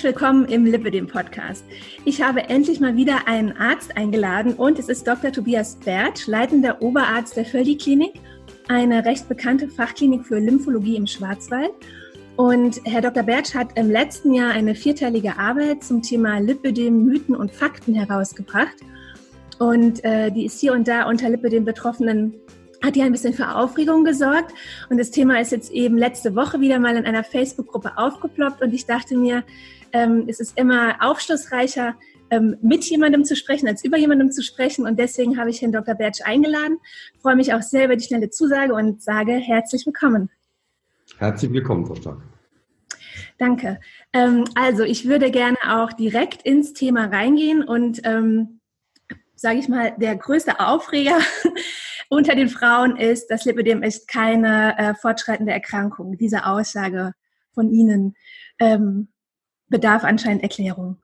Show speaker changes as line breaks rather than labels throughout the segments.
Herzlich willkommen im Lipidem Podcast. Ich habe endlich mal wieder einen Arzt eingeladen und es ist Dr. Tobias Bertsch, leitender Oberarzt der Völdi Klinik, eine recht bekannte Fachklinik für Lymphologie im Schwarzwald. Und Herr Dr. Bertsch hat im letzten Jahr eine vierteilige Arbeit zum Thema Lipidem, Mythen und Fakten herausgebracht. Und äh, die ist hier und da unter Lipidem Betroffenen hat ja ein bisschen für Aufregung gesorgt. Und das Thema ist jetzt eben letzte Woche wieder mal in einer Facebook-Gruppe aufgeploppt. Und ich dachte mir, ähm, es ist immer aufschlussreicher, ähm, mit jemandem zu sprechen, als über jemandem zu sprechen. Und deswegen habe ich Herrn Dr. Bertsch eingeladen. Freue mich auch sehr über die schnelle Zusage und sage herzlich willkommen.
Herzlich willkommen, Frau Stark.
Danke. Ähm, also ich würde gerne auch direkt ins Thema reingehen und ähm, sage ich mal, der größte Aufreger unter den Frauen ist, das Lipidem ist keine äh, fortschreitende Erkrankung. Diese Aussage von Ihnen ähm, bedarf anscheinend Erklärung.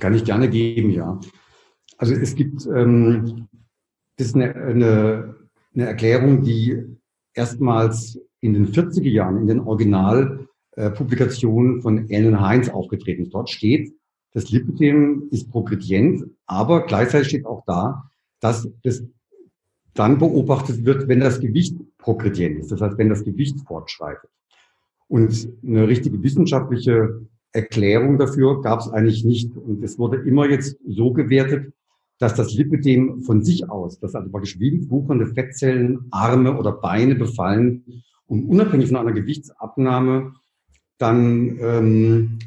Kann ich gerne geben, ja. Also es gibt, ähm, das ist eine, eine, eine Erklärung, die erstmals in den 40er Jahren in den Originalpublikationen äh, von Ellen Heinz aufgetreten ist. Dort steht, das Lipidem ist progredient, aber gleichzeitig steht auch da, dass das dann beobachtet wird, wenn das Gewicht progredient ist, das heißt, wenn das Gewicht fortschreitet. Und eine richtige wissenschaftliche Erklärung dafür gab es eigentlich nicht. Und es wurde immer jetzt so gewertet, dass das Lipidem von sich aus, dass also praktisch wild wuchernde Fettzellen Arme oder Beine befallen und unabhängig von einer Gewichtsabnahme dann ähm,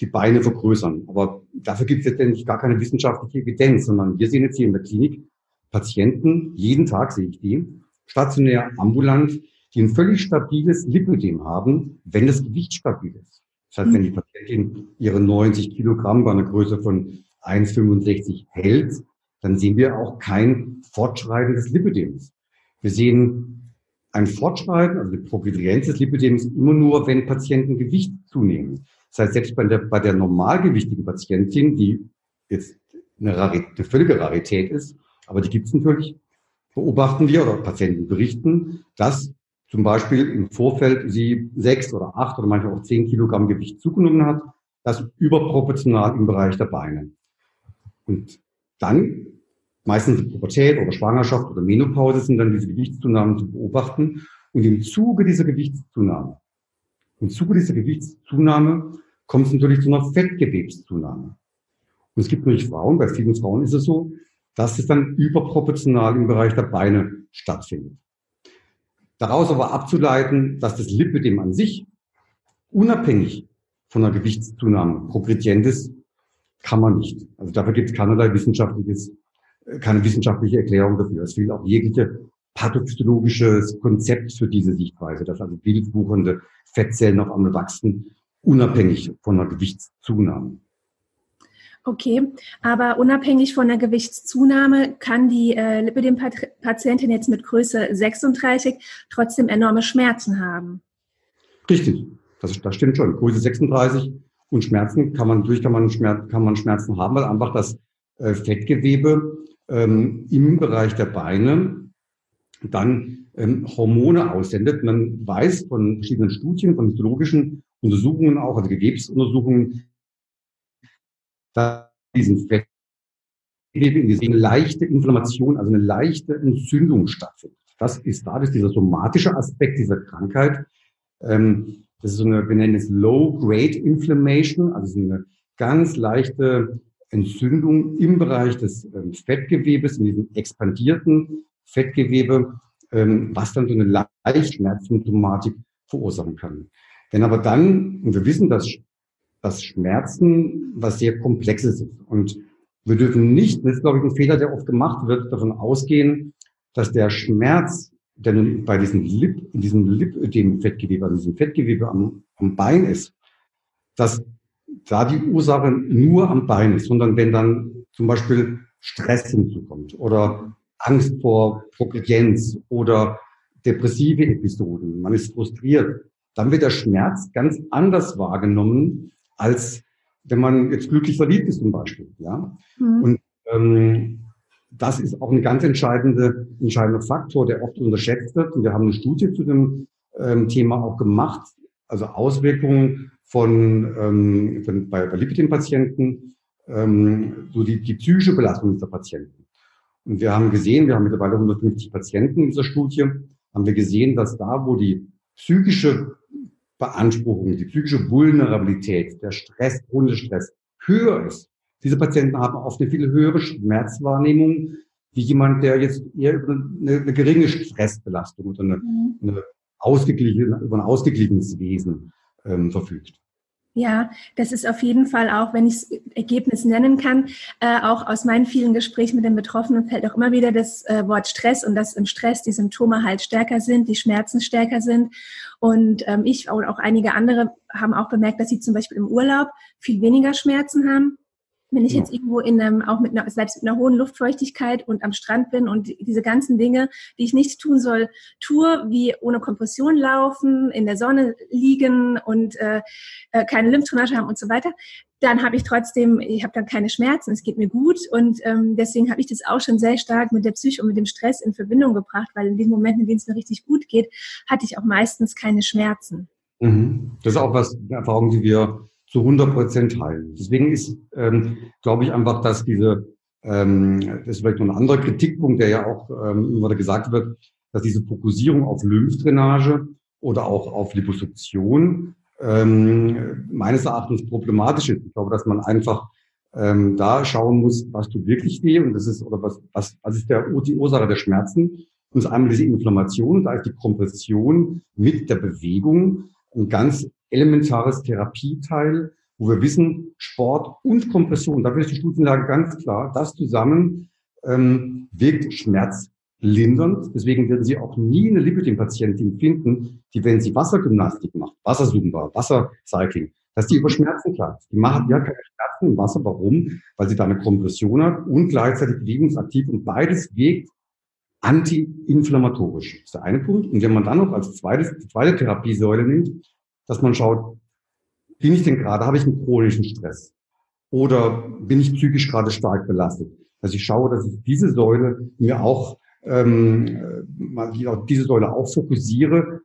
die Beine vergrößern. Aber dafür gibt es letztendlich gar keine wissenschaftliche Evidenz, sondern wir sehen jetzt hier in der Klinik Patienten, jeden Tag sehe ich die, stationär, ambulant, die ein völlig stabiles Lipödem haben, wenn das Gewicht stabil ist. Das heißt, wenn die Patientin ihre 90 Kilogramm bei einer Größe von 1,65 hält, dann sehen wir auch kein Fortschreiten des Lipödems. Wir sehen ein Fortschreiten, also die Progredienz des Lipödems immer nur, wenn Patienten Gewicht zunehmen. Das heißt, selbst bei der, bei der normalgewichtigen Patientin, die jetzt eine, Rarität, eine völlige Rarität ist, aber die gibt es natürlich, beobachten wir oder Patienten berichten, dass zum Beispiel im Vorfeld sie sechs oder acht oder manchmal auch zehn Kilogramm Gewicht zugenommen hat, das überproportional im Bereich der Beine. Und dann, meistens Pubertät oder Schwangerschaft oder Menopause, sind dann diese Gewichtszunahmen zu beobachten. Und im Zuge dieser Gewichtszunahme, im Zuge dieser Gewichtszunahme kommt es natürlich zu einer Fettgewebszunahme. Und es gibt natürlich Frauen, bei vielen Frauen ist es so, dass es dann überproportional im Bereich der Beine stattfindet. Daraus aber abzuleiten, dass das Lipidem an sich unabhängig von einer Gewichtszunahme progredient ist, kann man nicht. Also dafür gibt es keinerlei wissenschaftliches, keine wissenschaftliche Erklärung dafür. Es fehlt auch jegliche pathophysiologisches Konzept für diese Sichtweise, dass also wildwuchernde Fettzellen noch einmal wachsen, unabhängig von einer Gewichtszunahme.
Okay, aber unabhängig von der Gewichtszunahme kann die äh, Lipidem-Patientin jetzt mit Größe 36 trotzdem enorme Schmerzen haben.
Richtig, das, das stimmt schon. Größe 36 und Schmerzen kann man durch kann man, Schmerz, kann man Schmerzen haben, weil einfach das äh, Fettgewebe ähm, im Bereich der Beine dann ähm, Hormone aussendet. Man weiß von verschiedenen Studien, von histologischen Untersuchungen auch, also Gewebsuntersuchungen, diesen diese leichte Inflammation, also eine leichte Entzündung stattfindet. Das ist da, das ist dieser somatische Aspekt dieser Krankheit. Ähm, das ist so eine, wir nennen es Low-Grade Inflammation, also so eine ganz leichte Entzündung im Bereich des ähm, Fettgewebes, in diesem expandierten Fettgewebe, ähm, was dann so eine leichte Schmerzsymptomatik verursachen kann. Wenn aber dann, und wir wissen, dass dass Schmerzen was sehr Komplexes ist. Und wir dürfen nicht, das ist glaube ich ein Fehler, der oft gemacht wird, davon ausgehen, dass der Schmerz, der nun bei diesem Lip, in diesem Lipödem-Fettgewebe, also diesem Fettgewebe am, am Bein ist, dass da die Ursache nur am Bein ist, sondern wenn dann zum Beispiel Stress hinzukommt oder Angst vor Progredienz oder depressive Episoden, man ist frustriert, dann wird der Schmerz ganz anders wahrgenommen als wenn man jetzt glücklich verliebt ist zum Beispiel. Ja? Mhm. Und ähm, das ist auch ein ganz entscheidende, entscheidender Faktor, der oft unterschätzt wird. Und wir haben eine Studie zu dem ähm, Thema auch gemacht, also Auswirkungen von, ähm, von bei, bei Lipidem-Patienten, ähm, so die, die psychische Belastung dieser Patienten. Und wir haben gesehen, wir haben mittlerweile 150 Patienten in dieser Studie, haben wir gesehen, dass da, wo die psychische Beanspruchung, die psychische Vulnerabilität, der Stress, Hundestress höher ist, diese Patienten haben oft eine viel höhere Schmerzwahrnehmung wie jemand, der jetzt eher über eine, eine geringe Stressbelastung oder eine, mhm. eine ausgeglichen, über ein ausgeglichenes Wesen ähm, verfügt.
Ja, das ist auf jeden Fall auch, wenn ich es Ergebnis nennen kann, äh, auch aus meinen vielen Gesprächen mit den Betroffenen fällt auch immer wieder das äh, Wort Stress und dass im Stress die Symptome halt stärker sind, die Schmerzen stärker sind. Und ähm, ich und auch einige andere haben auch bemerkt, dass sie zum Beispiel im Urlaub viel weniger Schmerzen haben. Wenn ich jetzt irgendwo in einem, auch mit einer, selbst mit einer hohen Luftfeuchtigkeit und am Strand bin und diese ganzen Dinge, die ich nicht tun soll, tue, wie ohne Kompression laufen, in der Sonne liegen und äh, äh keine Lymphdrainage haben und so weiter, dann habe ich trotzdem, ich habe dann keine Schmerzen, es geht mir gut und ähm, deswegen habe ich das auch schon sehr stark mit der Psyche und mit dem Stress in Verbindung gebracht, weil in den Momenten, in denen es mir richtig gut geht, hatte ich auch meistens keine Schmerzen.
Mhm. Das ist auch was, eine Erfahrung, die wir zu 100 Prozent heilen. Deswegen ist, ähm, glaube ich einfach, dass diese, ähm, das ist vielleicht noch ein anderer Kritikpunkt, der ja auch ähm, immer gesagt wird, dass diese Fokussierung auf Lymphdrainage oder auch auf Liposuktion ähm, meines Erachtens problematisch ist. Ich glaube, dass man einfach ähm, da schauen muss, was tut wirklich weh und das ist oder was was was ist der die Ursache der Schmerzen. Und ist einmal diese Inflammation, da ist die Kompression mit der Bewegung ein ganz elementares Therapieteil, wo wir wissen, Sport und Kompression, da ist die Studienlage ganz klar, das zusammen ähm, wirkt schmerzlindernd. Deswegen werden Sie auch nie eine Lipidem-Patientin finden, die, wenn sie Wassergymnastik macht, Wasserzumba, Wassercycling, dass die über Schmerzen klagt. Die machen ja keine Schmerzen im Wasser. Warum? Weil sie da eine Kompression hat und gleichzeitig bewegungsaktiv und beides wirkt anti-inflammatorisch. Das ist der eine Punkt. Und wenn man dann noch als zweites, zweite Therapiesäule nimmt, dass man schaut, bin ich denn gerade, habe ich einen chronischen Stress? Oder bin ich psychisch gerade stark belastet? Dass ich schaue, dass ich diese Säule mir auch, ähm, mal diese Säule auch fokussiere.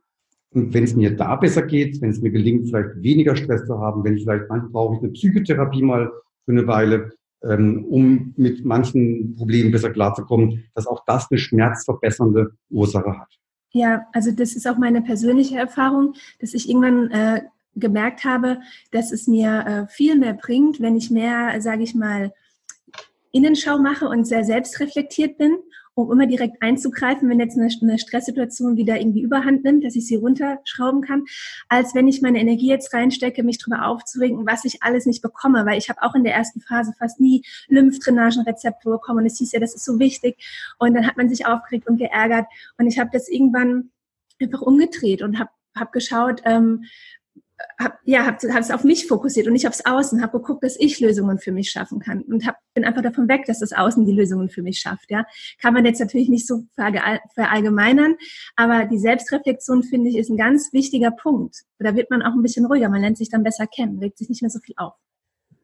Und wenn es mir da besser geht, wenn es mir gelingt, vielleicht weniger Stress zu haben, wenn ich vielleicht manchmal brauche ich eine Psychotherapie mal für eine Weile, ähm, um mit manchen Problemen besser klarzukommen, dass auch das eine schmerzverbessernde Ursache hat.
Ja, also das ist auch meine persönliche Erfahrung, dass ich irgendwann äh, gemerkt habe, dass es mir äh, viel mehr bringt, wenn ich mehr, sage ich mal, Innenschau mache und sehr selbstreflektiert bin um immer direkt einzugreifen, wenn jetzt eine, eine Stresssituation wieder irgendwie überhand nimmt, dass ich sie runterschrauben kann, als wenn ich meine Energie jetzt reinstecke, mich darüber aufzuregen, was ich alles nicht bekomme, weil ich habe auch in der ersten Phase fast nie Lymphdrainagenrezepte bekommen. Und es hieß ja, das ist so wichtig. Und dann hat man sich aufgeregt und geärgert. Und ich habe das irgendwann einfach umgedreht und habe hab geschaut, ähm, hab, ja, habe hab es auf mich fokussiert und nicht aufs Außen, habe geguckt, dass ich Lösungen für mich schaffen kann und hab, bin einfach davon weg, dass das Außen die Lösungen für mich schafft. Ja, kann man jetzt natürlich nicht so verallgemeinern, aber die Selbstreflexion finde ich ist ein ganz wichtiger Punkt. Da wird man auch ein bisschen ruhiger, man lernt sich dann besser kennen, regt sich nicht mehr so viel auf.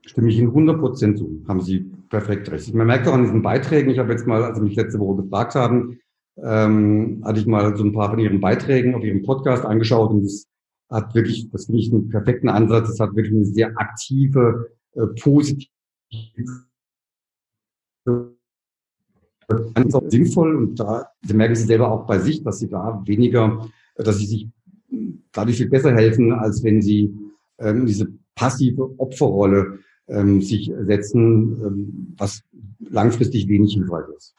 Stimme ich Ihnen 100 Prozent zu, haben Sie perfekt recht. Man merkt auch an diesen Beiträgen, ich habe jetzt mal, als Sie mich letzte Woche gefragt haben, ähm, hatte ich mal so ein paar von Ihren Beiträgen auf Ihrem Podcast angeschaut und das hat wirklich, das finde ich einen perfekten Ansatz, es hat wirklich eine sehr aktive, äh, positive sinnvoll und da merken Sie selber auch bei sich, dass Sie da weniger, dass Sie sich dadurch viel besser helfen, als wenn Sie ähm, diese passive Opferrolle ähm, sich setzen, ähm, was langfristig wenig hilfreich ist.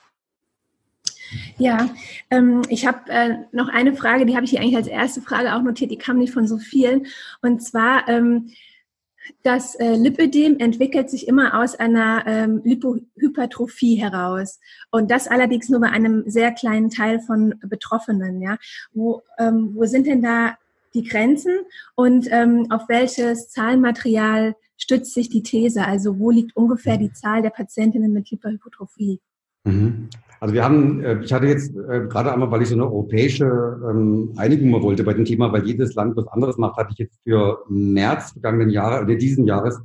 Ja, ähm, ich habe äh, noch eine Frage, die habe ich hier eigentlich als erste Frage auch notiert, die kam nicht von so vielen. Und zwar, ähm, das äh, Lipödem entwickelt sich immer aus einer ähm, Lipohypertrophie heraus. Und das allerdings nur bei einem sehr kleinen Teil von Betroffenen. Ja? Wo, ähm, wo sind denn da die Grenzen und ähm, auf welches Zahlenmaterial stützt sich die These? Also wo liegt ungefähr die Zahl der Patientinnen mit Hyperhypertrophie?
Mhm. Also wir haben, äh, ich hatte jetzt äh, gerade einmal, weil ich so eine europäische ähm, Einigung mal wollte bei dem Thema, weil jedes Land was anderes macht, hatte ich jetzt für März vergangenen Jahres, oder diesen Jahres,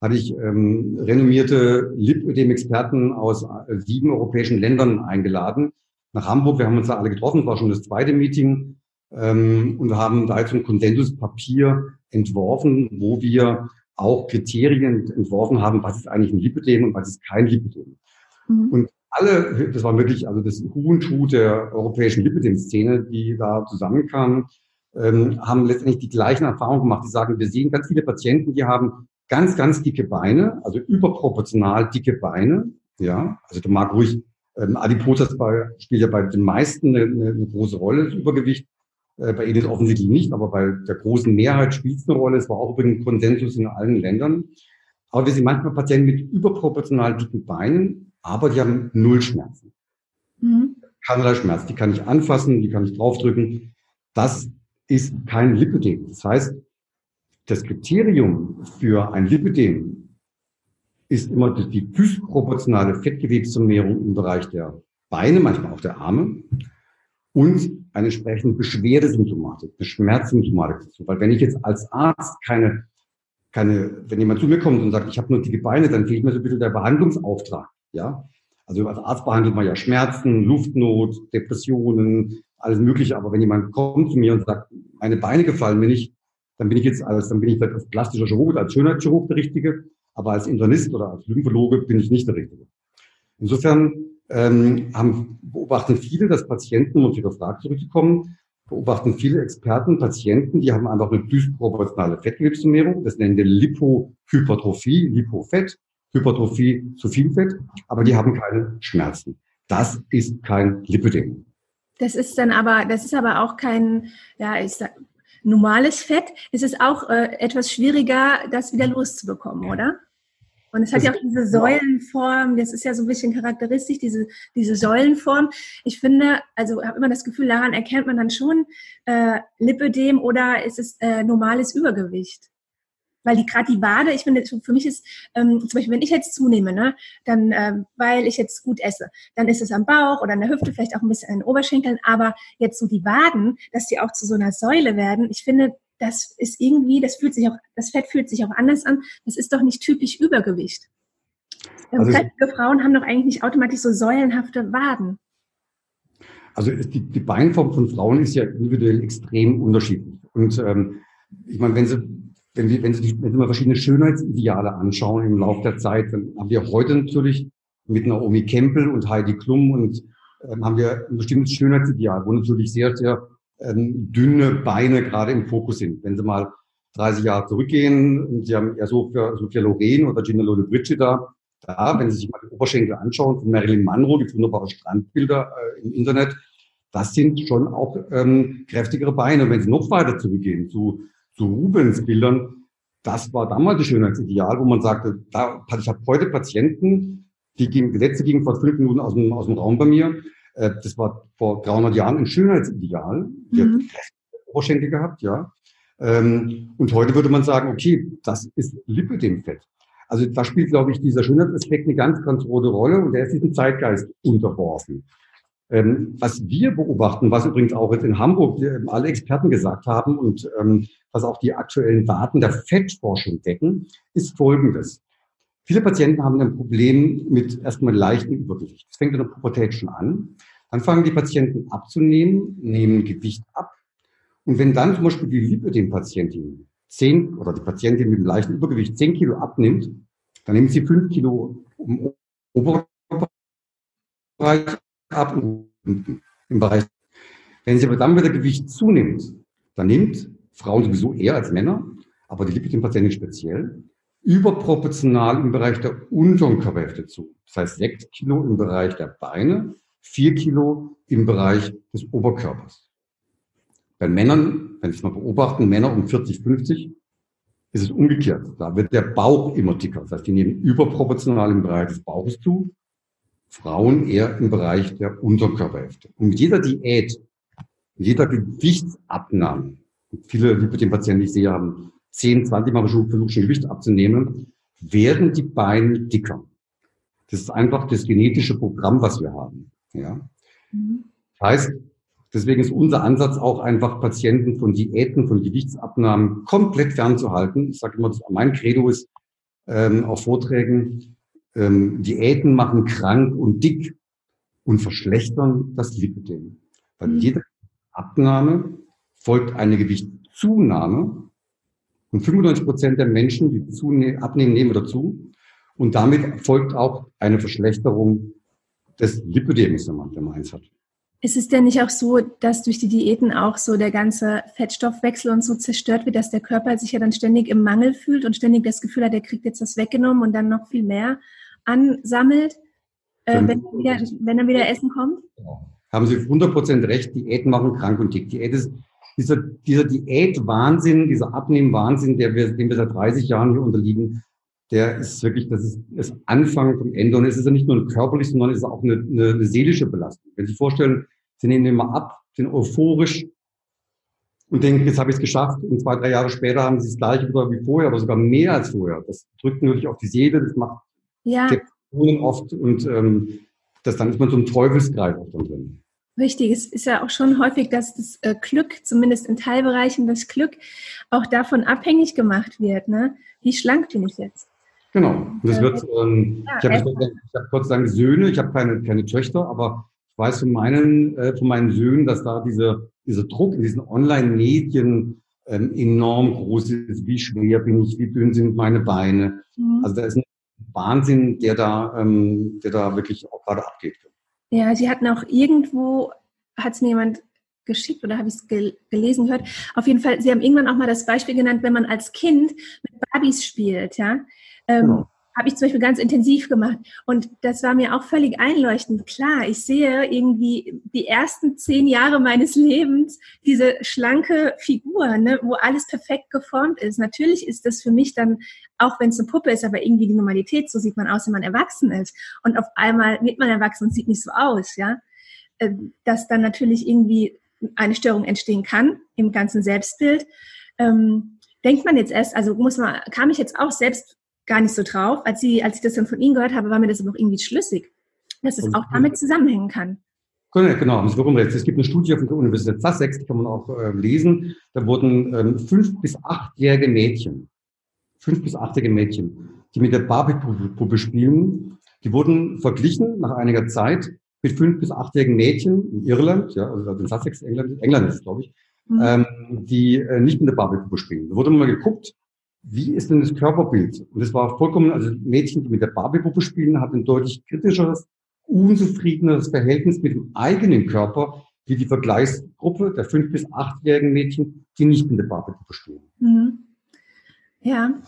hatte ich ähm, renommierte Lipödem-Experten aus äh, sieben europäischen Ländern eingeladen nach Hamburg. Wir haben uns da alle getroffen, war schon das zweite Meeting ähm, und haben da jetzt ein Konsensuspapier entworfen, wo wir auch Kriterien entworfen haben, was ist eigentlich ein Lipödem und was ist kein Lipödem. Mhm. Und alle, das war wirklich also das Huhn der europäischen Lipödem-Szene, die da zusammenkamen, ähm, haben letztendlich die gleichen Erfahrungen gemacht. Die sagen, wir sehen ganz viele Patienten, die haben ganz, ganz dicke Beine, also überproportional dicke Beine. Ja, also da mag ruhig ähm, Adipositas bei, spielt ja bei den meisten eine, eine große Rolle, das Übergewicht. Äh, bei Edith offensichtlich nicht, aber bei der großen Mehrheit spielt es eine Rolle. Es war auch übrigens Konsensus in allen Ländern. Aber wir sehen manchmal Patienten mit überproportional dicken Beinen, aber die haben null Schmerzen. Mhm. Keinerlei Schmerz. Die kann ich anfassen, die kann ich draufdrücken. Das ist kein Lipödem. Das heißt, das Kriterium für ein Lipödem ist immer die dysproportionale Fettgewebsvermehrung im Bereich der Beine, manchmal auch der Arme und eine entsprechende Beschwerdesymptomatik, eine Schmerzsymptomatik dazu. Weil wenn ich jetzt als Arzt keine, keine, wenn jemand zu mir kommt und sagt, ich habe nur dicke Beine, dann fehlt mir so ein bisschen der Behandlungsauftrag. Ja, also als Arzt behandelt man ja Schmerzen, Luftnot, Depressionen, alles Mögliche. Aber wenn jemand kommt zu mir und sagt, meine Beine gefallen mir nicht, dann bin ich jetzt als, dann bin ich als plastischer Chirurg, als Schönheitschirurg der Richtige, aber als Internist oder als Lymphologe bin ich nicht der Richtige. Insofern ähm, haben, beobachten viele, dass Patienten, um Ihre Frage zurückzukommen, beobachten viele Experten, Patienten, die haben einfach eine dysproportionale Fettgewebsvermehrung. Das nennen wir Lipohypertrophie, Lipofett, Hypertrophie zu viel Fett, aber die haben keine Schmerzen. Das ist kein Lipödem.
Das ist dann aber, das ist aber auch kein, ja, ich sag, normales Fett. Es ist auch äh, etwas schwieriger, das wieder loszubekommen, oder? Und es hat ja auch diese Säulenform, das ist ja so ein bisschen charakteristisch, diese, diese Säulenform. Ich finde, also habe immer das Gefühl, daran erkennt man dann schon äh, Lipödem oder ist es äh, normales Übergewicht. Weil die gerade die Wade, ich finde, für mich ist, ähm, zum Beispiel, wenn ich jetzt zunehme, ne, dann, ähm, weil ich jetzt gut esse, dann ist es am Bauch oder an der Hüfte, vielleicht auch ein bisschen an den Oberschenkeln, aber jetzt so die Waden, dass die auch zu so einer Säule werden, ich finde, das ist irgendwie, das fühlt sich auch, das Fett fühlt sich auch anders an. Das ist doch nicht typisch Übergewicht. Also, Fettige Frauen haben doch eigentlich nicht automatisch so säulenhafte Waden.
Also die, die Beinform von Frauen ist ja individuell extrem unterschiedlich. Und ähm, ich meine, wenn Sie, wenn, wir, wenn, Sie, wenn Sie mal verschiedene Schönheitsideale anschauen im Laufe der Zeit, dann haben wir heute natürlich mit Naomi Campbell und Heidi Klum und ähm, haben wir ein bestimmtes Schönheitsideal, wo natürlich sehr, sehr ähm, dünne Beine gerade im Fokus sind. Wenn Sie mal 30 Jahre zurückgehen und Sie haben eher so für, so für Lorraine oder Gina Lollobrigida, da, wenn Sie sich mal die Oberschenkel anschauen von Marilyn Monroe, es wunderbare Strandbilder äh, im Internet, das sind schon auch ähm, kräftigere Beine. Und wenn Sie noch weiter zurückgehen zu, zu Rubens Bildern, das war damals das Schönheitsideal, wo man sagte, da, ich habe heute Patienten, die gingen, die letzte ging vor fünf Minuten aus dem, aus dem Raum bei mir, äh, das war vor 300 Jahren ein Schönheitsideal. Die mhm. hat Oberschenkel gehabt, ja. Ähm, und heute würde man sagen, okay, das ist Lipödemfett. Also da spielt, glaube ich, dieser Schönheitsaspekt eine ganz, ganz große Rolle und der ist diesem Zeitgeist unterworfen. Ähm, was wir beobachten, was übrigens auch jetzt in Hamburg alle Experten gesagt haben und ähm, was auch die aktuellen Daten der Fettforschung decken, ist Folgendes. Viele Patienten haben ein Problem mit erstmal leichtem Übergewicht. Das fängt in der Pubertät schon an. Dann fangen die Patienten abzunehmen, nehmen Gewicht ab. Und wenn dann zum Beispiel die Lipödem-Patientin 10 oder die Patientin mit einem leichten Übergewicht 10 Kilo abnimmt, dann nimmt sie 5 Kilo im Oberbereich ab im Bereich. Wenn sie aber dann wieder Gewicht zunimmt, dann nimmt Frauen sowieso eher als Männer, aber die Lipödem-Patientin speziell, überproportional im Bereich der unteren Körperhälfte zu. Das heißt sechs Kilo im Bereich der Beine, vier Kilo im Bereich des Oberkörpers. Bei Männern, wenn Sie es mal beobachten, Männer um 40, 50, ist es umgekehrt. Da wird der Bauch immer dicker. Das heißt, die nehmen überproportional im Bereich des Bauches zu, Frauen eher im Bereich der Unterkörperhälfte. Und mit jeder Diät, mit jeder Gewichtsabnahme, viele Lipidem-Patienten, die ich sehe, haben 10, 20 Mal versucht, schon Gewicht abzunehmen, werden die Beine dicker. Das ist einfach das genetische Programm, was wir haben. Ja. Mhm. Das heißt, deswegen ist unser Ansatz auch einfach, Patienten von Diäten, von Gewichtsabnahmen komplett fernzuhalten. Ich sage immer, mein Credo ist, ähm, auf Vorträgen, ähm, Diäten machen krank und dick und verschlechtern das Lipidem. Weil mhm. jede Abnahme folgt eine Gewichtszunahme und 95 Prozent der Menschen, die abnehmen, nehmen dazu. Und damit folgt auch eine Verschlechterung des wenn man, wenn man eins hat.
Ist es denn nicht auch so, dass durch die Diäten auch so der ganze Fettstoffwechsel und so zerstört wird, dass der Körper sich ja dann ständig im Mangel fühlt und ständig das Gefühl hat, er kriegt jetzt was weggenommen und dann noch viel mehr ansammelt, äh, wenn, er wieder, wenn er wieder Essen kommt?
Haben Sie 100% recht, Diäten machen krank und dick. Diät ist, dieser, dieser Diät-Wahnsinn, dieser Abnehmen-Wahnsinn, der wir, dem wir seit 30 Jahren hier unterliegen, der ist wirklich, das ist das Anfang vom Ende. Und es ist ja nicht nur körperlich, sondern es ist auch eine, eine, eine seelische Belastung. Wenn Sie sich vorstellen, Sie nehmen immer ab, sind euphorisch und denken, jetzt habe ich es geschafft. Und zwei, drei Jahre später haben Sie das gleiche wieder wie vorher, aber sogar mehr als vorher. Das drückt natürlich auf die Seele, das macht
ja.
Depressionen oft und ähm, das dann ist man so ein Teufelskreis auch dann drin.
Richtig, es ist ja auch schon häufig, dass das äh, Glück, zumindest in Teilbereichen, das Glück auch davon abhängig gemacht wird. Ne? Wie schlank bin ich jetzt?
Genau. Das wird, ähm, ja, ich habe hab Gott sei Dank Söhne, ich habe keine, keine Töchter, aber ich weiß von meinen, äh, von meinen Söhnen, dass da diese, dieser Druck in diesen Online-Medien ähm, enorm groß ist. Wie schwer bin ich, wie dünn sind meine Beine? Mhm. Also da ist ein Wahnsinn, der da, ähm, der da wirklich auch gerade abgeht.
Ja, sie hatten auch irgendwo, hat es mir jemand geschickt oder habe ich es gel gelesen gehört. Auf jeden Fall, Sie haben irgendwann auch mal das Beispiel genannt, wenn man als Kind mit Barbies spielt, ja. Ähm, genau. Habe ich zum Beispiel ganz intensiv gemacht. Und das war mir auch völlig einleuchtend. Klar, ich sehe irgendwie die ersten zehn Jahre meines Lebens diese schlanke Figur, ne, wo alles perfekt geformt ist. Natürlich ist das für mich dann, auch wenn es eine Puppe ist, aber irgendwie die Normalität, so sieht man aus, wenn man erwachsen ist. Und auf einmal wird man erwachsen und sieht nicht so aus, ja. Äh, dass dann natürlich irgendwie eine Störung entstehen kann im ganzen Selbstbild. Ähm, denkt man jetzt erst, also muss man, kam ich jetzt auch selbst gar nicht so drauf. Als, sie, als ich das dann von Ihnen gehört habe, war mir das aber auch irgendwie schlüssig, dass es auch damit zusammenhängen kann.
Genau, haben Sie vollkommen recht. Es gibt eine Studie von der Universität Sussex, die kann man auch äh, lesen. Da wurden ähm, fünf- bis achtjährige Mädchen, fünf- bis achtjährige Mädchen, die mit der Barbie-Puppe spielen, die wurden verglichen nach einiger Zeit mit fünf- bis achtjährigen Mädchen in Irland, ja, also in Sussex, England, England ist es, glaube ich, mhm. ähm, die äh, nicht mit der Barbie-Puppe spielen. Da wurde mal geguckt, wie ist denn das Körperbild? Und es war vollkommen, also Mädchen, die mit der Barbie-Puppe spielen, hatten ein deutlich kritischeres, unzufriedeneres Verhältnis mit dem eigenen Körper, wie die Vergleichsgruppe der fünf- bis achtjährigen Mädchen, die nicht mit der Barbie-Puppe spielen. Mhm.
Ja,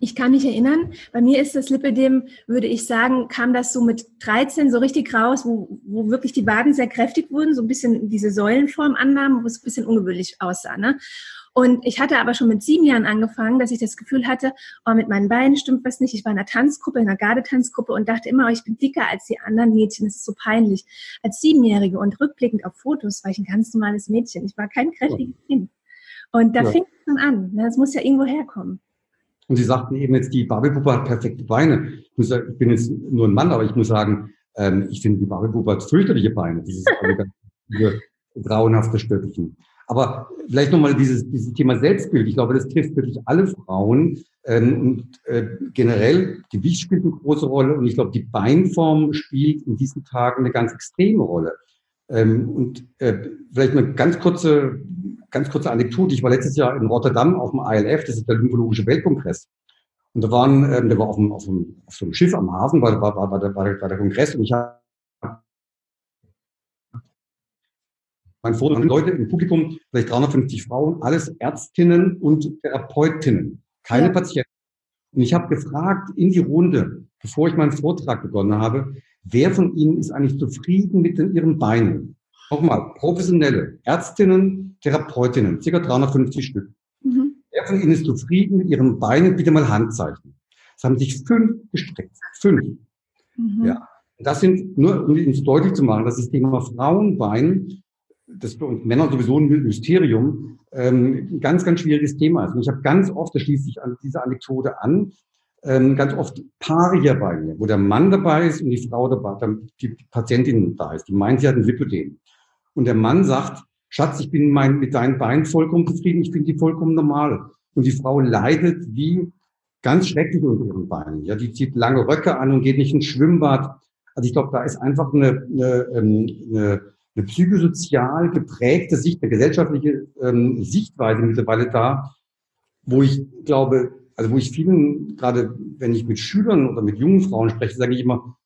ich kann mich erinnern, bei mir ist das Lipidem, würde ich sagen, kam das so mit 13 so richtig raus, wo, wo wirklich die Waden sehr kräftig wurden, so ein bisschen diese Säulenform annahmen, wo es ein bisschen ungewöhnlich aussah. Ne? Und ich hatte aber schon mit sieben Jahren angefangen, dass ich das Gefühl hatte, oh, mit meinen Beinen stimmt was nicht. Ich war in einer Tanzgruppe, in einer Gardetanzgruppe und dachte immer, oh, ich bin dicker als die anderen Mädchen. Das ist so peinlich. Als Siebenjährige und rückblickend auf Fotos war ich ein ganz normales Mädchen. Ich war kein kräftiges ja. Kind. Und da ja. fing es dann an. Ne? Das muss ja irgendwo herkommen.
Und Sie sagten eben jetzt, die Barbie-Puppe hat perfekte Beine. Ich, muss, ich bin jetzt nur ein Mann, aber ich muss sagen, ähm, ich finde, die Barbie-Puppe hat fürchterliche Beine. Dieses grauenhafte Stöckchen. Aber vielleicht nochmal dieses, dieses Thema Selbstbild. Ich glaube, das trifft wirklich alle Frauen. Ähm, und äh, generell, Gewicht spielt eine große Rolle. Und ich glaube, die Beinform spielt in diesen Tagen eine ganz extreme Rolle. Ähm, und äh, vielleicht eine ganz kurze, ganz kurze Anekdote. Ich war letztes Jahr in Rotterdam auf dem ILF, das ist der Lymphologische Weltkongress. Und da waren, ähm, der war auf, dem, auf, dem, auf einem Schiff am Hafen, war, war, war, war, der, war der Kongress und ich habe mein Foto an Leute im Publikum, vielleicht 350 Frauen, alles Ärztinnen und Therapeutinnen, keine ja. Patienten. Und ich habe gefragt in die Runde, bevor ich meinen Vortrag begonnen habe, wer von Ihnen ist eigentlich zufrieden mit ihren Beinen? Nochmal, professionelle Ärztinnen, Therapeutinnen, circa 350 Stück. Mhm. Wer von Ihnen ist zufrieden mit Ihren Beinen? Bitte mal Handzeichen. Es haben sich fünf gestreckt. Fünf. Mhm. Ja. Das sind, nur um es deutlich zu machen, dass das Thema Frauenbein das für uns Männer sowieso ein Mysterium, ähm, ein ganz, ganz schwieriges Thema ist. Und ich habe ganz oft, da schließt sich an diese Anekdote an, ähm, ganz oft Paare hier bei mir, wo der Mann dabei ist und die Frau dabei, die Patientin da ist, die meint, sie hat ein Lipödem. Und der Mann sagt, Schatz, ich bin mein, mit deinen Beinen vollkommen zufrieden, ich finde die vollkommen normal. Und die Frau leidet wie, ganz schrecklich unter ihren Beinen. Ja, die zieht lange Röcke an und geht nicht ins Schwimmbad. Also ich glaube, da ist einfach eine, eine, ähm, eine, eine psychosozial geprägte Sicht, eine gesellschaftliche ähm, Sichtweise mittlerweile da, wo ich glaube, also wo ich vielen, gerade wenn ich mit Schülern oder mit jungen Frauen spreche, sage ich immer,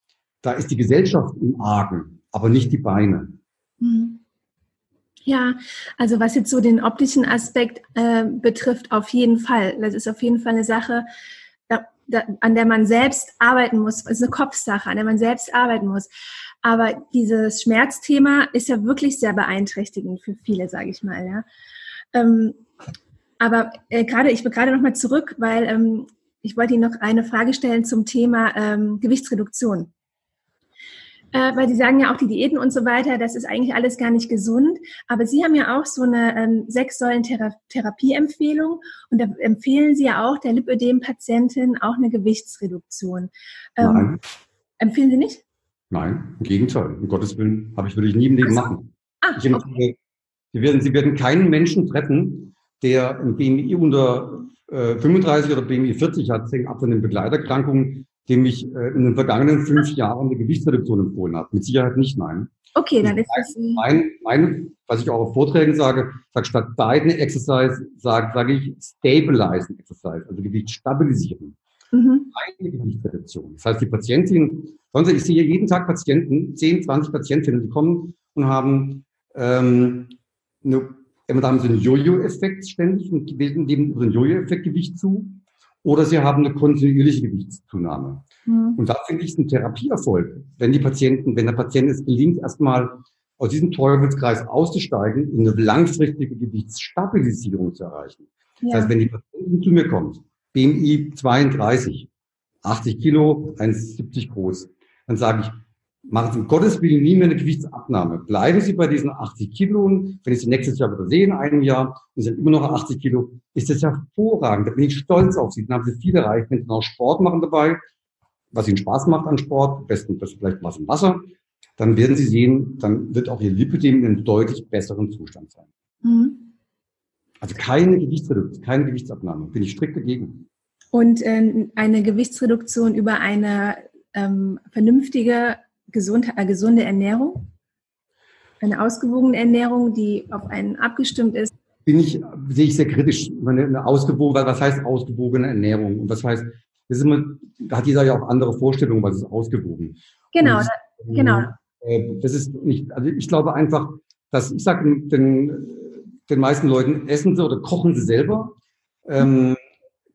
da ist die Gesellschaft im Argen, aber nicht die Beine. Mhm.
Ja, also was jetzt so den optischen Aspekt äh, betrifft, auf jeden Fall. Das ist auf jeden Fall eine Sache, da, da, an der man selbst arbeiten muss. Das ist eine Kopfsache, an der man selbst arbeiten muss. Aber dieses Schmerzthema ist ja wirklich sehr beeinträchtigend für viele, sage ich mal. Ja. Ähm, aber äh, gerade, ich bin gerade noch mal zurück, weil ähm, ich wollte Ihnen noch eine Frage stellen zum Thema ähm, Gewichtsreduktion äh, weil Sie sagen ja auch die Diäten und so weiter, das ist eigentlich alles gar nicht gesund. Aber Sie haben ja auch so eine ähm, sechs Säulen Therapieempfehlung und da empfehlen Sie ja auch der Lipödem-Patientin auch eine Gewichtsreduktion. Ähm, Nein. Empfehlen Sie nicht?
Nein, im Gegenteil. Um Gottes Willen habe ich, würde ich nie im Leben also, machen. Ah, ich okay. Sie werden, Sie werden keinen Menschen treffen, der ein BMI unter äh, 35 oder BMI 40 hat, hängt ab von den Begleiterkrankungen, dem ich äh, in den vergangenen fünf Jahren eine Gewichtsreduktion empfohlen habe. Mit Sicherheit nicht, nein.
Okay, dann ist das.
Mein, mein, was ich auch auf Vorträgen sage, sag statt Diet Exercise, sage sag ich Stabilizing Exercise, also Gewicht stabilisieren. Mhm. Eine Gewichtsreduktion. Das heißt, die Patientin, sonst, ich sehe jeden Tag Patienten, 10, 20 Patientinnen, die kommen und haben ähm, eine, haben sie einen Jojo-Effekt ständig und geben so einen Jojo-Effekt Gewicht zu oder sie haben eine kontinuierliche Gewichtszunahme. Mhm. Und da finde ich es ein Therapieerfolg, wenn die Patienten, wenn der Patient es gelingt, erstmal aus diesem Teufelskreis auszusteigen und eine langfristige Gewichtsstabilisierung zu erreichen. Ja. Das heißt, wenn die Patientin zu mir kommt, BMI 32, 80 Kilo, 1,70 groß, dann sage ich, machen Sie um Gottes Willen nie mehr eine Gewichtsabnahme. Bleiben Sie bei diesen 80 Kilo. Wenn ich Sie nächstes Jahr wieder sehe, in einem Jahr, und Sie sind immer noch 80 Kilo, ist das hervorragend. Da bin ich stolz auf Sie. Dann haben Sie viel erreicht. Wenn Sie noch Sport machen dabei, was Ihnen Spaß macht an Sport, am besten vielleicht was im Wasser, dann werden Sie sehen, dann wird auch Ihr Lipidem in einem deutlich besseren Zustand sein. Mhm. Also keine Gewichtsreduktion, keine Gewichtsabnahme. Bin ich strikt dagegen.
Und äh, eine Gewichtsreduktion über eine ähm, vernünftige gesund, äh, gesunde Ernährung, eine ausgewogene Ernährung, die auf einen abgestimmt ist.
Bin ich, sehe ich sehr kritisch. Eine, eine ausgewogene, was heißt ausgewogene Ernährung? Und was heißt, das ist immer, da hat jeder ja auch andere Vorstellungen, was ist ausgewogen.
Genau, Und, genau.
Äh, das ist nicht, also ich glaube einfach, dass, ich sage den, den meisten Leuten, essen sie oder kochen sie selber. Ähm,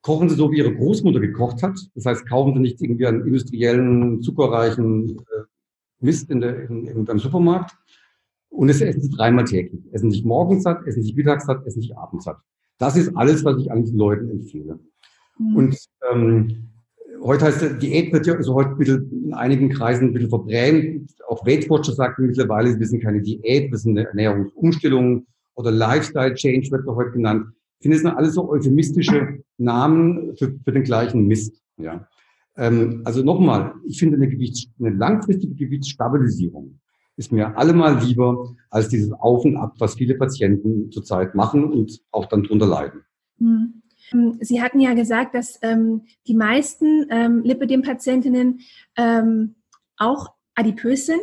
kochen sie so, wie ihre Großmutter gekocht hat. Das heißt, kaufen sie nicht irgendwie einen industriellen, zuckerreichen äh, Mist in der, in, in, beim Supermarkt. Und es essen sie dreimal täglich. Essen sich morgens satt, essen sich mittags satt, essen sich abends satt. Das ist alles, was ich eigentlich den Leuten empfehle. Mhm. Und ähm, heute heißt Diät wird ja also heute ein bisschen in einigen Kreisen ein bisschen verbrämt. Auch Weight Watchers sagen mittlerweile, wir sind keine Diät, wir sind eine Ernährungsumstellung oder Lifestyle Change wird heute genannt. Ich finde, es sind alles so euphemistische Namen für, für den gleichen Mist. Ja. Ähm, also nochmal, ich finde eine, Gewichts-, eine langfristige Gewichtsstabilisierung ist mir allemal lieber als dieses Auf und Ab, was viele Patienten zurzeit machen und auch dann drunter leiden.
Hm. Sie hatten ja gesagt, dass ähm, die meisten ähm, Lipidem-Patientinnen ähm, auch adipös sind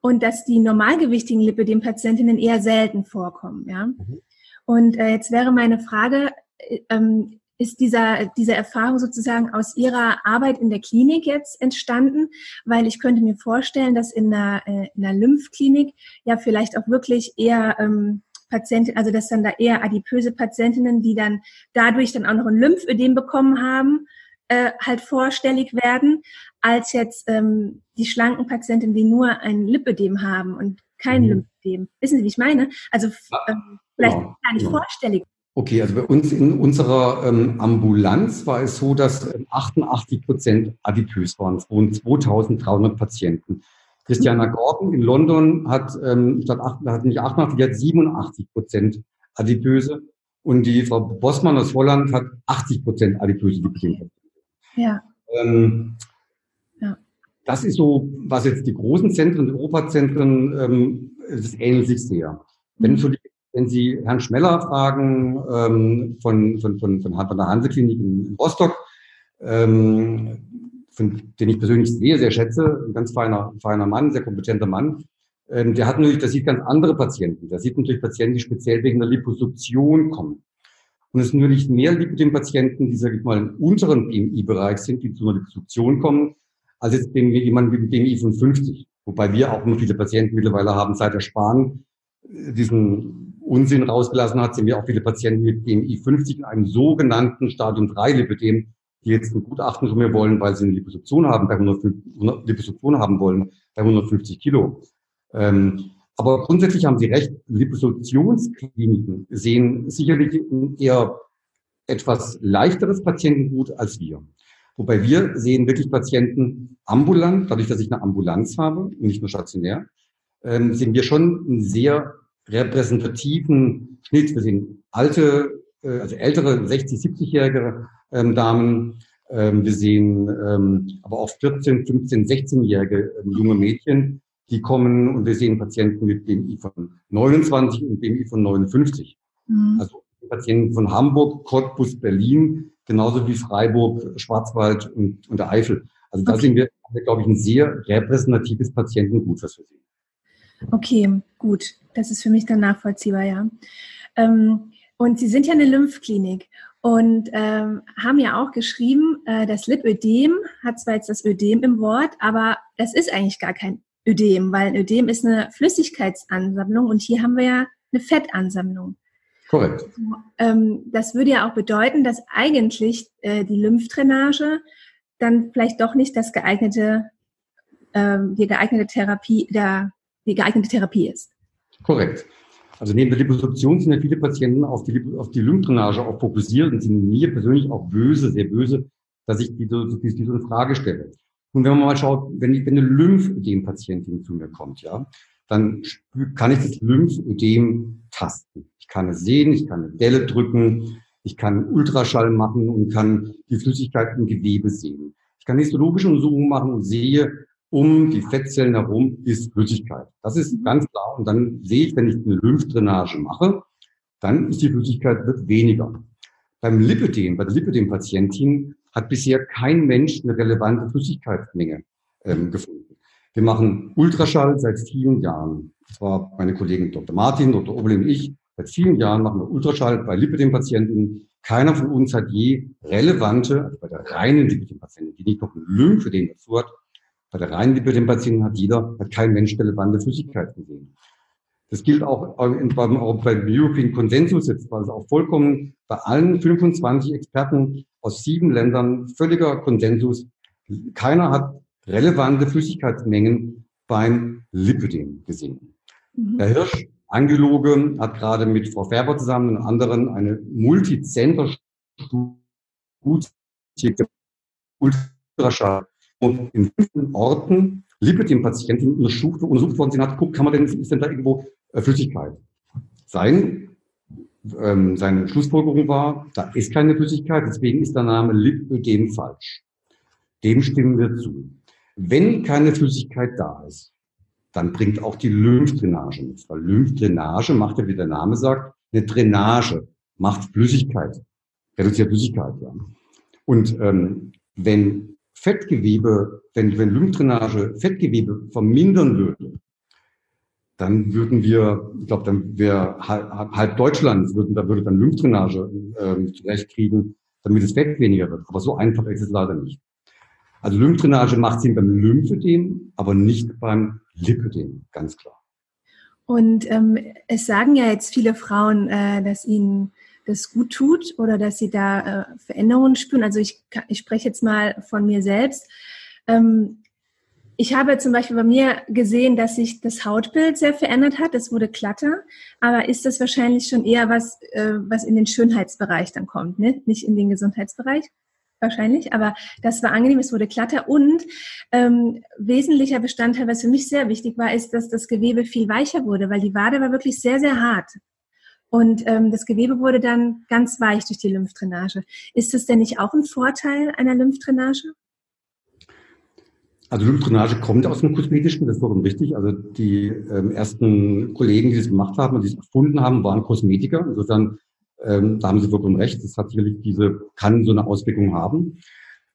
und dass die normalgewichtigen Lipidem-Patientinnen eher selten vorkommen. Ja? Mhm. Und äh, jetzt wäre meine Frage, äh, ähm, ist dieser, diese Erfahrung sozusagen aus Ihrer Arbeit in der Klinik jetzt entstanden? Weil ich könnte mir vorstellen, dass in einer, äh, in einer Lymphklinik ja vielleicht auch wirklich eher ähm, Patienten, also dass dann da eher adipöse Patientinnen, die dann dadurch dann auch noch ein Lymphödem bekommen haben, äh, halt vorstellig werden, als jetzt ähm, die schlanken Patientinnen, die nur ein Lipödem haben und kein mhm. Lymphödem. Wissen Sie, wie ich meine? Also ähm, vielleicht ja, gar nicht ja. vorstellig
Okay, also bei uns in unserer ähm, Ambulanz war es so, dass 88 ähm, Prozent adipös waren, es wurden 2300 Patienten. Christiana Gordon in London hat ähm, statt 8, hat nicht 88, die hat 87 Prozent adipöse und die Frau Bossmann aus Holland hat 80 Prozent adipöse Patienten.
Ja.
Ähm, ja. Das ist so, was jetzt die großen Zentren, die Europazentren, ähm, das ähnelt sich sehr. Wenn die wenn Sie Herrn Schmeller fragen ähm, von, von, von, von, von der Hanseklinik in, in Rostock, ähm, von, den ich persönlich sehr, sehr schätze, ein ganz feiner, feiner Mann, sehr kompetenter Mann, ähm, der hat natürlich, der sieht ganz andere Patienten. Der sieht natürlich Patienten, die speziell wegen der Liposuktion kommen. Und es sind natürlich mehr Lipidem-Patienten, die, sage ich mal, im unteren BMI-Bereich sind, die zu einer Liposuktion kommen, als jetzt jemand mit BMI von 50. Wobei wir auch nur viele Patienten mittlerweile haben, seit der Spahn äh, diesen Unsinn rausgelassen hat, sind wir auch viele Patienten mit BMI 50 in einem sogenannten Stadium 3 Lipidem, die jetzt ein Gutachten von mir wollen, weil sie eine Liposuktion haben, bei 100, Liposuktion haben wollen, bei 150 Kilo. Ähm, aber grundsätzlich haben Sie recht, Liposuktionskliniken sehen sicherlich eher etwas leichteres Patientengut als wir. Wobei wir sehen wirklich Patienten ambulant, dadurch, dass ich eine Ambulanz habe nicht nur stationär, ähm, sehen wir schon einen sehr repräsentativen Schnitt. Wir sehen alte, äh, also ältere 60, 70-jährige ähm, Damen. Ähm, wir sehen ähm, aber auch 14, 15, 16-jährige ähm, junge Mädchen, die kommen und wir sehen Patienten mit BMI von 29 und BMI von 59. Mhm. Also Patienten von Hamburg, Cottbus, Berlin, genauso wie Freiburg, Schwarzwald und, und der Eifel. Also da okay. sehen wir, glaube ich, ein sehr repräsentatives Patientengut, was wir sehen.
Okay, gut. Das ist für mich dann nachvollziehbar, ja. Ähm, und Sie sind ja eine Lymphklinik und ähm, haben ja auch geschrieben, äh, das Lipödem hat zwar jetzt das Ödem im Wort, aber das ist eigentlich gar kein Ödem, weil ein Ödem ist eine Flüssigkeitsansammlung und hier haben wir ja eine Fettansammlung.
Korrekt.
Ähm, das würde ja auch bedeuten, dass eigentlich äh, die Lymphdrainage dann vielleicht doch nicht das geeignete, ähm, die geeignete Therapie, der, die geeignete Therapie ist.
Korrekt. Also neben der Liposuktion sind ja viele Patienten auf die, auf die Lymphdrainage auch fokussiert und sind mir persönlich auch böse, sehr böse, dass ich diese, diese, diese Frage stelle. Und wenn man mal schaut, wenn, wenn eine Lymphödem-Patientin zu mir kommt, ja, dann kann ich das Lymphödem tasten. Ich kann es sehen, ich kann eine Delle drücken, ich kann Ultraschall machen und kann die Flüssigkeit im Gewebe sehen. Ich kann histologische Untersuchungen machen und sehe, um die Fettzellen herum ist Flüssigkeit. Das ist mhm. ganz klar. Und dann sehe ich, wenn ich eine Lymphdrainage mache, dann ist die Flüssigkeit wird weniger. Beim Lipödem, bei der Lipödem-Patientin hat bisher kein Mensch eine relevante Flüssigkeitsmenge ähm, gefunden. Wir machen Ultraschall seit vielen Jahren. Das war meine Kollegen Dr. Martin, Dr. Oberlin und ich. Seit vielen Jahren machen wir Ultraschall bei Lipidem-Patienten. Keiner von uns hat je relevante, also bei der reinen Lipidem-Patientin, die nicht noch ein Lymphödem dazu hat, bei der reinen Lipidem-Patientin hat jeder, hat kein Mensch relevante Flüssigkeit gesehen. Das gilt auch, beim, auch beim European Consensus jetzt, weil es auch vollkommen bei allen 25 Experten aus sieben Ländern völliger Konsensus. Keiner hat relevante Flüssigkeitsmengen beim Lipidem gesehen. Mhm. Herr Hirsch, Angeloge, hat gerade mit Frau Färber zusammen und anderen eine Multicenter-Studie Ultraschall in fünf Orten Lipidem-Patienten untersucht, untersucht worden sind, hat geguckt, kann man denn, ist denn da irgendwo äh, Flüssigkeit? Sein, ähm, seine Schlussfolgerung war, da ist keine Flüssigkeit, deswegen ist der Name Lipödem falsch. Dem stimmen wir zu. Wenn keine Flüssigkeit da ist, dann bringt auch die Lymphdrainage mit. Weil Lymphdrainage macht ja, wie der Name sagt, eine Drainage, macht Flüssigkeit, reduziert Flüssigkeit. Ja. Und ähm, wenn Fettgewebe, wenn, wenn Lymphdrainage Fettgewebe vermindern würde, dann würden wir, ich glaube, dann wäre halb, halb Deutschland, würden, da würde dann Lymphdrainage äh, zurechtkriegen, damit es Fett weniger wird. Aber so einfach ist es leider nicht. Also Lymphdrainage macht Sinn beim Lymphödem, aber nicht beim Lipödem, ganz klar.
Und ähm, es sagen ja jetzt viele Frauen, äh, dass ihnen das gut tut oder dass sie da äh, Veränderungen spüren. Also ich, ich spreche jetzt mal von mir selbst. Ähm, ich habe zum Beispiel bei mir gesehen, dass sich das Hautbild sehr verändert hat. Es wurde glatter, aber ist das wahrscheinlich schon eher was, äh, was in den Schönheitsbereich dann kommt, ne? nicht in den Gesundheitsbereich? Wahrscheinlich, aber das war angenehm, es wurde glatter und ähm, wesentlicher Bestandteil, was für mich sehr wichtig war, ist, dass das Gewebe viel weicher wurde, weil die Wade war wirklich sehr, sehr hart. Und ähm, das Gewebe wurde dann ganz weich durch die Lymphdrainage. Ist das denn nicht auch ein Vorteil einer Lymphdrainage?
Also Lymphdrainage kommt aus dem Kosmetischen, das ist vollkommen richtig. Also die ähm, ersten Kollegen, die das gemacht haben und die es erfunden haben, waren Kosmetiker. Insofern, ähm, da haben Sie vollkommen recht. Das hat sicherlich diese, kann so eine Auswirkung haben.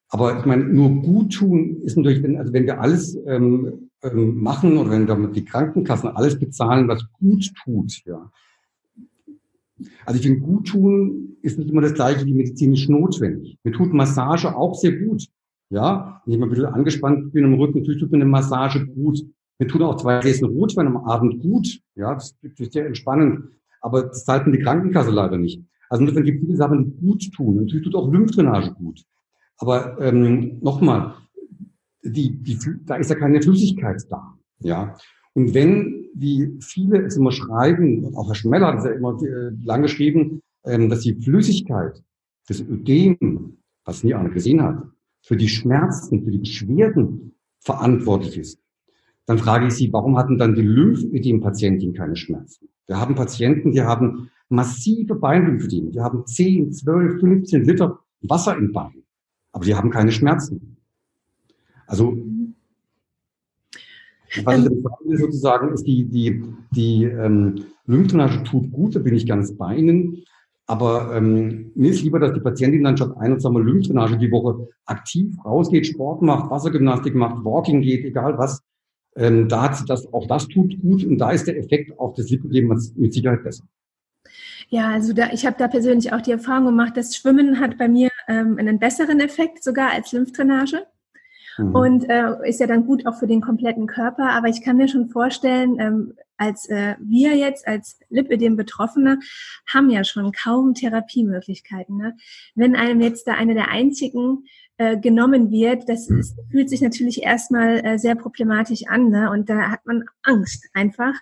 Aber ich meine, nur gut tun ist natürlich, wenn, also wenn wir alles ähm, ähm, machen oder wenn damit die Krankenkassen alles bezahlen, was gut tut, ja. Also ich finde, gut tun ist nicht immer das gleiche wie medizinisch notwendig. Mir tut Massage auch sehr gut. Ja, wenn ich mal ein bisschen angespannt bin im Rücken, tut mir eine Massage gut. Mir tut auch zwei Gläser Rotwein am Abend gut. Ja, das ist sehr entspannend. Aber das zahlt die Krankenkasse leider nicht. Also insofern gibt es viele Sachen, die gut tun. Natürlich tut auch Lymphdrainage gut. Aber ähm, nochmal, die, die, da ist ja keine Flüssigkeit da. Ja. Und wenn, wie viele es immer schreiben, auch Herr Schmeller hat es ja immer äh, lang geschrieben, ähm, dass die Flüssigkeit des Ödem, was nie einer gesehen hat, für die Schmerzen, für die Beschwerden verantwortlich ist, dann frage ich Sie, warum hatten dann die Lymphödem-Patienten keine Schmerzen? Wir haben Patienten, die haben massive Beinlymphödem, die haben 10, 12, 15 Liter Wasser im Bein aber die haben keine Schmerzen. Also was ich damit sozusagen ist, die, die, die ähm, Lymphdrainage tut gut, da bin ich ganz bei Ihnen. Aber ähm, mir ist lieber, dass die Patientin dann statt ein und zweimal Lymphdrainage die Woche aktiv rausgeht, Sport macht, Wassergymnastik macht, Walking geht, egal was. Ähm, da hat sie das, auch das tut gut und da ist der Effekt auf das Lipidem mit Sicherheit besser.
Ja, also da, ich habe da persönlich auch die Erfahrung gemacht, dass Schwimmen hat bei mir ähm, einen besseren Effekt sogar als Lymphdrainage. Mhm. Und äh, ist ja dann gut auch für den kompletten Körper. Aber ich kann mir schon vorstellen, ähm, als äh, wir jetzt als Lipödem-Betroffene haben ja schon kaum Therapiemöglichkeiten. Ne? Wenn einem jetzt da eine der einzigen äh, genommen wird, das mhm. ist, fühlt sich natürlich erstmal äh, sehr problematisch an. Ne? Und da hat man Angst einfach,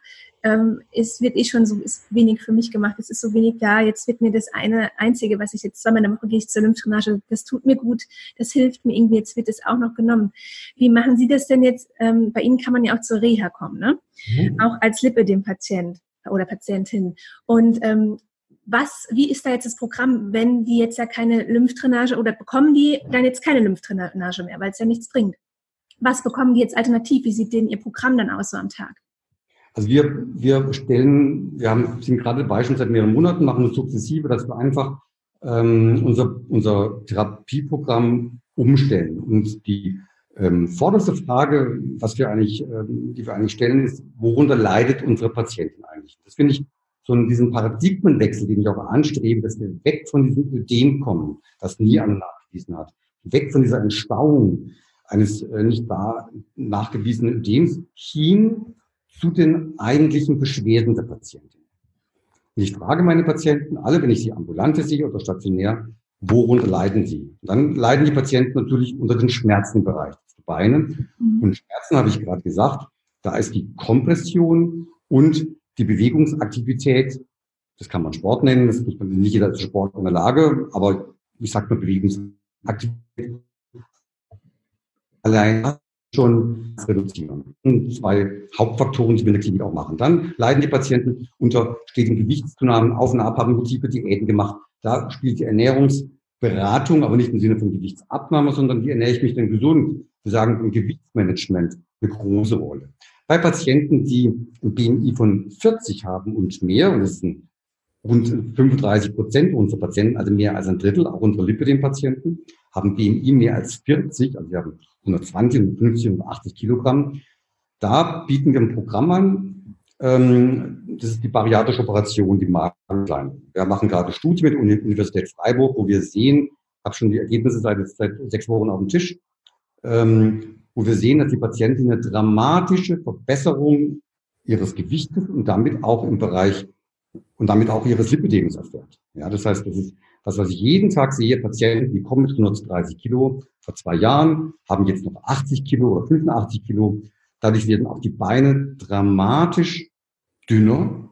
ähm, es wird eh schon so ist wenig für mich gemacht, es ist so wenig da, jetzt wird mir das eine einzige, was ich jetzt zweimal in der Woche gehe ich zur Lymphdrainage, das tut mir gut, das hilft mir irgendwie, jetzt wird es auch noch genommen. Wie machen Sie das denn jetzt? Ähm, bei Ihnen kann man ja auch zur Reha kommen, ne? Mhm. Auch als Lipödem-Patient oder Patientin. Und ähm, was, wie ist da jetzt das Programm, wenn die jetzt ja keine Lymphdrainage oder bekommen die dann jetzt keine Lymphdrainage mehr, weil es ja nichts bringt? Was bekommen die jetzt alternativ? Wie sieht denn ihr Programm dann aus so am Tag?
Also wir, wir stellen, wir haben, sind gerade dabei schon seit mehreren Monaten, machen es sukzessive, dass wir einfach ähm, unser, unser Therapieprogramm umstellen. Und die ähm, vorderste Frage, was wir eigentlich, ähm, die wir eigentlich stellen, ist, worunter leidet unsere Patientin eigentlich? Das finde ich so in diesem Paradigmenwechsel, den ich auch anstrebe, dass wir weg von diesem Ödem kommen, das nie einer nachgewiesen hat, weg von dieser Entstauung eines äh, nicht da nachgewiesenen Ödems hin zu den eigentlichen Beschwerden der Patientin. Und ich frage meine Patienten alle, wenn ich sie ambulante sehe oder stationär, worunter leiden sie? Und dann leiden die Patienten natürlich unter den Schmerzenbereich des Beinen. Mhm. Und Schmerzen habe ich gerade gesagt, da ist die Kompression und die Bewegungsaktivität, das kann man Sport nennen, das muss man nicht jeder Sport in der Lage, aber ich sage mal Bewegungsaktivität allein schon reduzieren. Zwei Hauptfaktoren, die wir in der Klinik auch machen. Dann leiden die Patienten unter stetigen Gewichtszunahmen, Auf- und Ab, haben multiple Diäten gemacht. Da spielt die Ernährungsberatung, aber nicht im Sinne von Gewichtsabnahme, sondern wie ernähre ich mich denn gesund? Wir sagen im Gewichtsmanagement eine große Rolle. Bei Patienten, die ein BMI von 40 haben und mehr, und das sind rund 35 Prozent unserer Patienten, also mehr als ein Drittel, auch unsere Lipidem-Patienten, haben BMI mehr als 40, also wir haben 120, 150, 180 Kilogramm. Da bieten wir ein Programm an. Ähm, das ist die bariatrische Operation, die Magenkleine. Wir machen gerade Studie mit der Universität Freiburg, wo wir sehen, habe schon die Ergebnisse seit, seit sechs Wochen auf dem Tisch, ähm, wo wir sehen, dass die Patientin eine dramatische Verbesserung ihres Gewichtes und damit auch im Bereich und damit auch ihres Lipidems erfährt. Ja, das heißt, das ist das, was ich jeden Tag sehe, Patienten, die kommen mit 130 Kilo vor zwei Jahren, haben jetzt noch 80 Kilo oder 85 Kilo. Dadurch werden auch die Beine dramatisch dünner.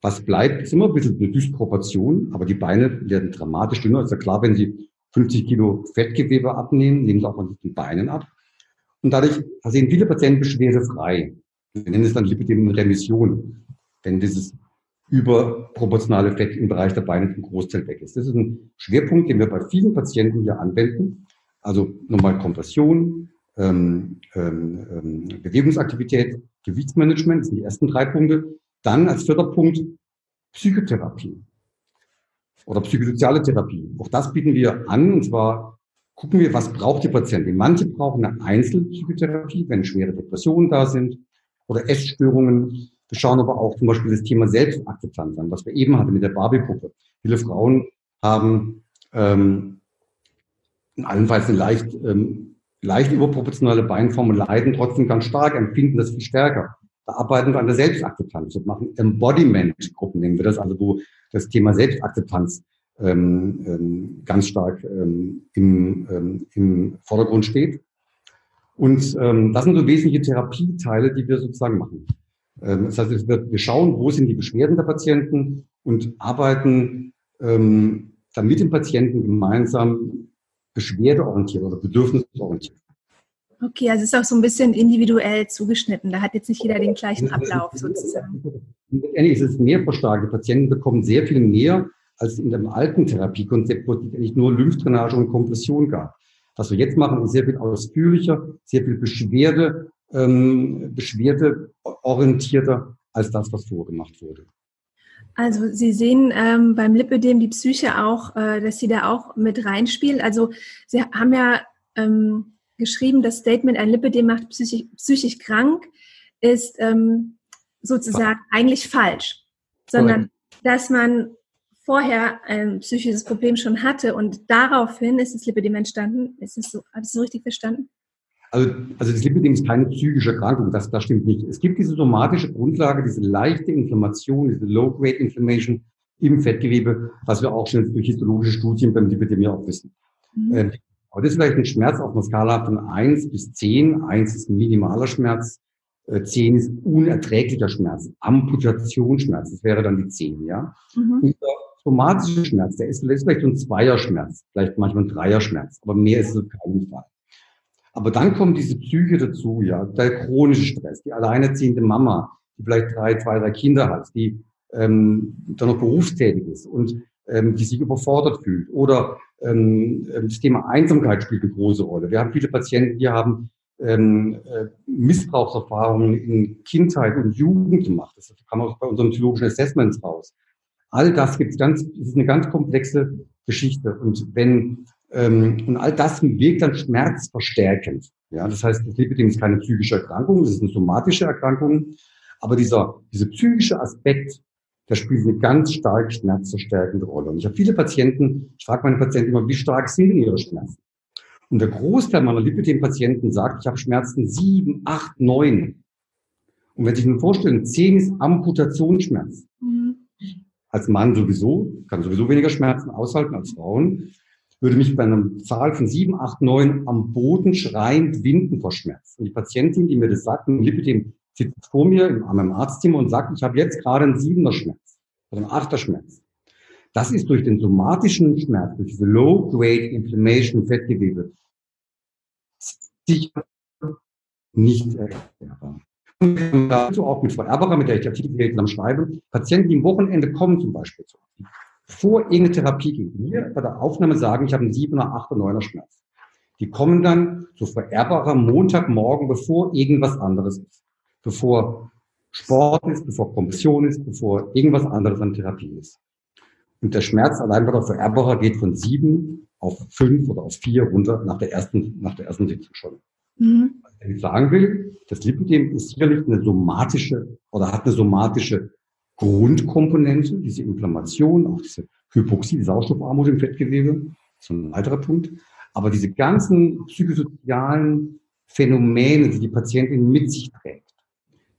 Was bleibt, ist immer ein bisschen eine Dysproportion, aber die Beine werden dramatisch dünner. Ist ja klar, wenn Sie 50 Kilo Fettgewebe abnehmen, nehmen Sie auch von den Beinen ab. Und dadurch sehen viele Patienten beschwerdefrei. Wir nennen es dann Lipidem-Remission. Wenn dieses überproportionale Fett im Bereich der Beine zum Großteil weg ist. Das ist ein Schwerpunkt, den wir bei vielen Patienten hier anwenden. Also nochmal Kompression, ähm, ähm, ähm, Bewegungsaktivität, Gewichtsmanagement, das sind die ersten drei Punkte. Dann als vierter Punkt Psychotherapie oder psychosoziale Therapie. Auch das bieten wir an, und zwar gucken wir, was braucht die Patientin. Manche brauchen eine Einzelpsychotherapie, wenn schwere Depressionen da sind oder Essstörungen. Wir schauen aber auch zum Beispiel das Thema Selbstakzeptanz an, was wir eben hatten mit der Barbie-Puppe. Viele Frauen haben ähm, allenfalls eine leicht, ähm, leicht überproportionale Beinform und leiden trotzdem ganz stark, empfinden das viel stärker. Da arbeiten wir an der Selbstakzeptanz. Wir machen Embodiment-Gruppen, nennen wir das, also wo das Thema Selbstakzeptanz ähm, ähm, ganz stark ähm, im, ähm, im Vordergrund steht. Und ähm, das sind so wesentliche Therapieteile, die wir sozusagen machen. Ähm, das heißt, wir, schauen, wo sind die Beschwerden der Patienten und arbeiten ähm, dann mit dem Patienten gemeinsam beschwerdeorientiert oder bedürfnisorientiert.
Okay, also es ist auch so ein bisschen individuell zugeschnitten. Da hat jetzt nicht jeder den gleichen Ablauf sozusagen.
Es ist mehr verstärkt. Die Patienten bekommen sehr viel mehr als in dem alten Therapiekonzept, wo es eigentlich nur Lymphdrainage und Kompression gab. Was wir jetzt machen, ist sehr viel ausführlicher, sehr viel Beschwerde, ähm, beschwerdeorientierter als das, was vorgemacht wurde.
Also Sie sehen ähm, beim Lipödem die Psyche auch, äh, dass sie da auch mit reinspielt. Also Sie haben ja ähm, geschrieben, das Statement, ein Lipödem macht psychisch, psychisch krank, ist ähm, sozusagen eigentlich falsch, sondern dass man vorher ein psychisches Problem schon hatte und daraufhin ist das Lipidem entstanden. Ist es so, habe ich es so richtig verstanden?
Also, also das Lipidem ist keine psychische Erkrankung, das, das stimmt nicht. Es gibt diese somatische Grundlage, diese leichte Inflammation, diese Low-Grade Inflammation im Fettgewebe, was wir auch schon durch histologische Studien beim Lipidem ja auch wissen. Mhm. Ähm, aber das ist vielleicht ein Schmerz auf einer Skala von eins bis zehn. Eins ist minimaler Schmerz, äh, zehn ist unerträglicher Schmerz, Amputationsschmerz, das wäre dann die zehn, ja. Mhm. Und somatische Schmerz, der ist, vielleicht so ein Zweierschmerz, vielleicht manchmal ein Dreierschmerz, aber mehr ist es auf keinen Fall. Aber dann kommt diese Psyche dazu, ja, der chronische Stress, die alleinerziehende Mama, die vielleicht drei, zwei, drei Kinder hat, die ähm, dann noch berufstätig ist und ähm, die sich überfordert fühlt. Oder ähm, das Thema Einsamkeit spielt eine große Rolle. Wir haben viele Patienten, die haben ähm, äh, Missbrauchserfahrungen in Kindheit und Jugend gemacht. Das kam auch bei unseren psychologischen Assessments raus. All das gibt's ganz, das ist eine ganz komplexe Geschichte. Und wenn und all das wirkt dann schmerzverstärkend. Ja, das heißt, das Lipidem ist keine psychische Erkrankung, es ist eine somatische Erkrankung. Aber dieser, dieser psychische Aspekt, der spielt eine ganz stark schmerzverstärkende Rolle. Und ich habe viele Patienten, ich frage meine Patienten immer, wie stark sind denn ihre Schmerzen? Und der Großteil meiner Lipidem-Patienten sagt, ich habe Schmerzen sieben, acht, neun. Und wenn Sie sich nun vorstellen, zehn ist Amputationsschmerz. Mhm als Mann sowieso, kann sowieso weniger Schmerzen aushalten als Frauen, würde mich bei einer Zahl von sieben, acht, neun am Boden schreiend winden vor Schmerz. Und die Patientin, die mir das sagt, ein Lipidem, sitzt vor mir in meinem Arztzimmer und sagt, ich habe jetzt gerade einen siebener Schmerz oder einen achter Schmerz. Das ist durch den somatischen Schmerz, durch diese Low-Grade Inflammation im Fettgewebe sicher nicht erklärbar dazu auch mit Frau Erbacher, mit der ich die Artikel zusammen schreibe, Patienten, die am Wochenende kommen zum Beispiel zu vor irgendeine Therapie gehen, mir bei der Aufnahme sagen, ich habe einen 7er, 8er, 9er Schmerz. Die kommen dann zu Erbacher Montagmorgen, bevor irgendwas anderes ist. Bevor Sport ist, bevor Kompression ist, bevor irgendwas anderes an Therapie ist. Und der Schmerz allein bei der Erbacher geht von sieben auf fünf oder auf vier runter nach der ersten, nach der ersten Sitzung schon. Mhm. Was ich sagen will, das Lipidem ist sicherlich eine somatische oder hat eine somatische Grundkomponente, diese Inflammation, auch diese Hypoxie, Sauerstoffarmut im Fettgewebe, ist ein weiterer Punkt. Aber diese ganzen psychosozialen Phänomene, die die Patientin mit sich trägt,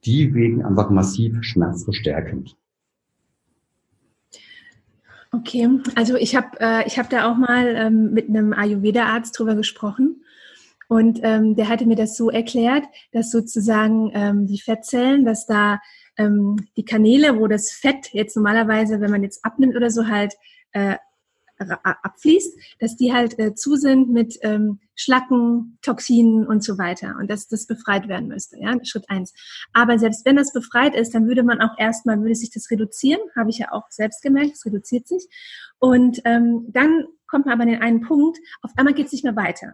die wirken einfach massiv schmerzverstärkend.
Okay, also ich habe äh, hab da auch mal ähm, mit einem Ayurveda-Arzt drüber gesprochen und ähm, der hatte mir das so erklärt, dass sozusagen ähm, die Fettzellen, dass da ähm, die Kanäle, wo das Fett jetzt normalerweise, wenn man jetzt abnimmt oder so halt äh, abfließt, dass die halt äh, zu sind mit ähm, Schlacken, Toxinen und so weiter und dass das befreit werden müsste, ja, Schritt eins. Aber selbst wenn das befreit ist, dann würde man auch erstmal, würde sich das reduzieren, habe ich ja auch selbst gemerkt, es reduziert sich und ähm, dann kommt man aber an den einen Punkt, auf einmal geht es nicht mehr weiter.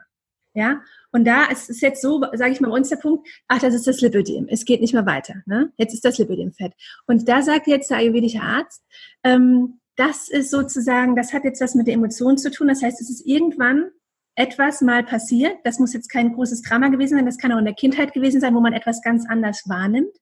Ja, und da ist es jetzt so, sage ich mal, bei uns der Punkt, ach, das ist das Lipödem. Es geht nicht mehr weiter. Ne? Jetzt ist das Lipödem fett. Und da sagt jetzt der ayurvedische Arzt, ähm, das ist sozusagen, das hat jetzt was mit der Emotion zu tun. Das heißt, es ist irgendwann etwas mal passiert. Das muss jetzt kein großes Drama gewesen sein, das kann auch in der Kindheit gewesen sein, wo man etwas ganz anders wahrnimmt.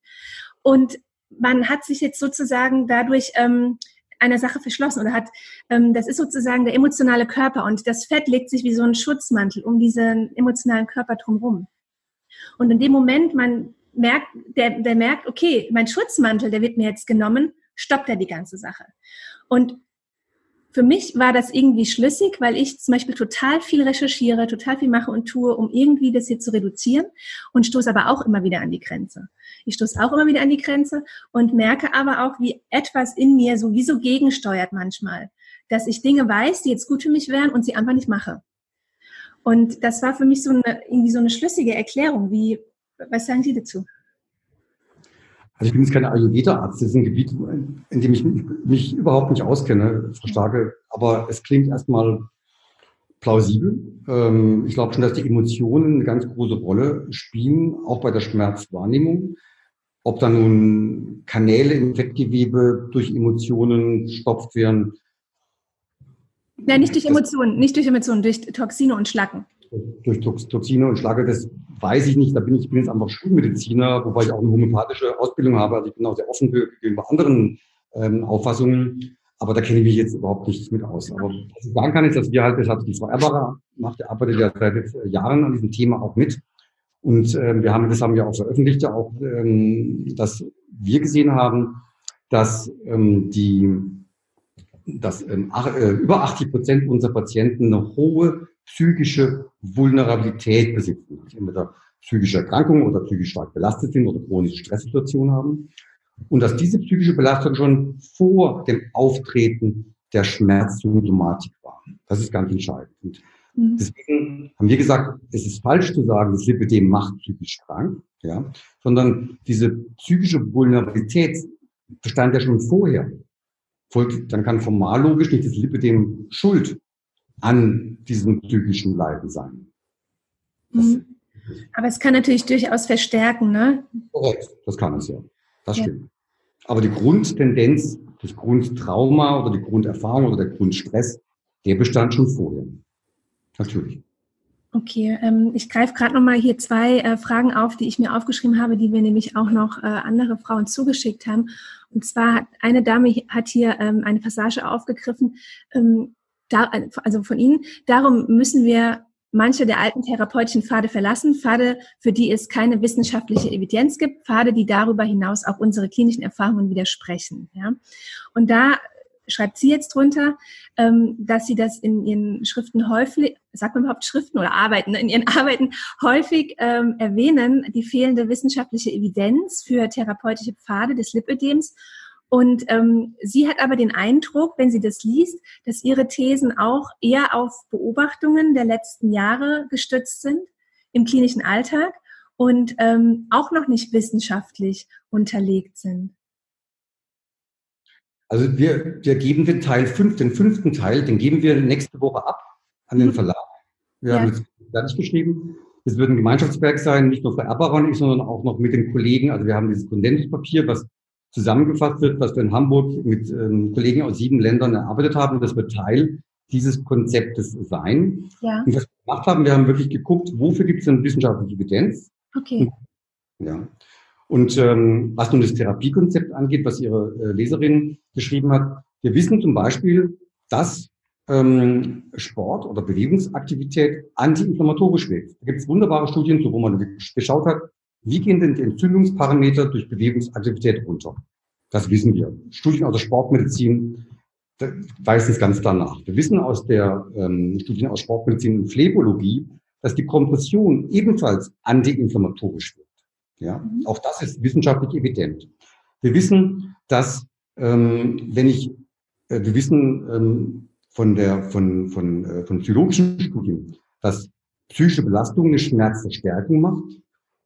Und man hat sich jetzt sozusagen dadurch ähm, einer Sache verschlossen oder hat, ähm, das ist sozusagen der emotionale Körper und das Fett legt sich wie so ein Schutzmantel um diesen emotionalen Körper drumherum. Und in dem Moment, man merkt, der, der merkt, okay, mein Schutzmantel, der wird mir jetzt genommen, stoppt er die ganze Sache. Und für mich war das irgendwie schlüssig, weil ich zum Beispiel total viel recherchiere, total viel mache und tue, um irgendwie das hier zu reduzieren und stoße aber auch immer wieder an die Grenze. Ich stoße auch immer wieder an die Grenze und merke aber auch, wie etwas in mir sowieso gegensteuert manchmal, dass ich Dinge weiß, die jetzt gut für mich wären und sie einfach nicht mache. Und das war für mich so eine, irgendwie so eine schlüssige Erklärung. Wie, was sagen Sie dazu?
Also ich bin jetzt kein Ayurveda-Arzt, das ist ein Gebiet, in dem ich mich überhaupt nicht auskenne, Frau Starke, aber es klingt erstmal plausibel. Ähm, ich glaube schon, dass die Emotionen eine ganz große Rolle spielen, auch bei der Schmerzwahrnehmung. Ob da nun Kanäle im Fettgewebe durch Emotionen stopft werden.
Nein, nicht durch Emotionen, nicht durch Emotionen, durch Toxine und Schlacken
durch Toxine und Schlage, das weiß ich nicht. Da bin ich, bin jetzt einfach Schulmediziner, wobei ich auch eine homöopathische Ausbildung habe. Also ich bin auch sehr offen gegenüber anderen ähm, Auffassungen. Aber da kenne ich mich jetzt überhaupt nicht mit aus. Aber was ich sagen kann, ist, dass wir halt, das hat die Frau Eberer macht, arbeitet ja seit Jahren an diesem Thema auch mit. Und ähm, wir haben, das haben wir auch veröffentlicht, auch, ähm, dass wir gesehen haben, dass ähm, die, dass ähm, ach, äh, über 80 Prozent unserer Patienten eine hohe psychische Vulnerabilität besitzen, entweder psychische Erkrankungen oder psychisch stark belastet sind oder chronische Stresssituationen haben. Und dass diese psychische Belastung schon vor dem Auftreten der Schmerzsymptomatik war. Das ist ganz entscheidend. Und mhm. deswegen haben wir gesagt, es ist falsch zu sagen, das Lipidem macht psychisch krank, ja, sondern diese psychische Vulnerabilität bestand ja schon vorher. Dann kann formal logisch nicht das Lipidem schuld an diesem psychischen Leiden sein.
Mhm. Aber es kann natürlich durchaus verstärken, ne?
Korrekt, das kann es ja. Das ja. stimmt. Aber die Grundtendenz, das Grundtrauma oder die Grunderfahrung oder der Grundstress, der bestand schon vorher. Natürlich.
Okay, ähm, ich greife gerade noch mal hier zwei äh, Fragen auf, die ich mir aufgeschrieben habe, die mir nämlich auch noch äh, andere Frauen zugeschickt haben. Und zwar hat eine Dame hat hier ähm, eine Passage aufgegriffen. Ähm, da, also von Ihnen. Darum müssen wir manche der alten therapeutischen Pfade verlassen, Pfade, für die es keine wissenschaftliche Evidenz gibt, Pfade, die darüber hinaus auch unsere klinischen Erfahrungen widersprechen. Ja? Und da schreibt sie jetzt drunter, ähm, dass sie das in ihren Schriften häufig, sagt man überhaupt Schriften oder Arbeiten, in ihren Arbeiten häufig ähm, erwähnen, die fehlende wissenschaftliche Evidenz für therapeutische Pfade des Lipödems und ähm, sie hat aber den Eindruck, wenn sie das liest, dass ihre Thesen auch eher auf Beobachtungen der letzten Jahre gestützt sind im klinischen Alltag und ähm, auch noch nicht wissenschaftlich unterlegt sind.
Also wir, wir geben den Teil fünf, den fünften Teil, den geben wir nächste Woche ab an den mhm. Verlag. Wir ja. haben jetzt fertig geschrieben. Es wird ein Gemeinschaftswerk sein, nicht nur für Erbaron, sondern auch noch mit den Kollegen. Also wir haben dieses Kondenspapier, was zusammengefasst wird, was wir in Hamburg mit ähm, Kollegen aus sieben Ländern erarbeitet haben. Das wird Teil dieses Konzeptes sein. Ja. Und was wir gemacht haben, wir haben wirklich geguckt, wofür gibt es denn wissenschaftliche Evidenz? Okay. Ja. Und ähm, was nun das Therapiekonzept angeht, was Ihre äh, Leserin geschrieben hat, wir wissen zum Beispiel, dass ähm, Sport oder Bewegungsaktivität antiinflammatorisch wirkt. Da gibt es wunderbare Studien, wo man geschaut hat, wie gehen denn die Entzündungsparameter durch Bewegungsaktivität runter? Das wissen wir. Studien aus der Sportmedizin weisen es ganz klar nach. Wir wissen aus der ähm, Studien aus Sportmedizin und Phlebologie, dass die Kompression ebenfalls antiinflammatorisch wirkt. Ja, mhm. auch das ist wissenschaftlich evident. Wir wissen, dass ähm, wenn ich, äh, wir wissen ähm, von der von von äh, von psychologischen Studien, dass psychische Belastung eine Schmerzverstärkung macht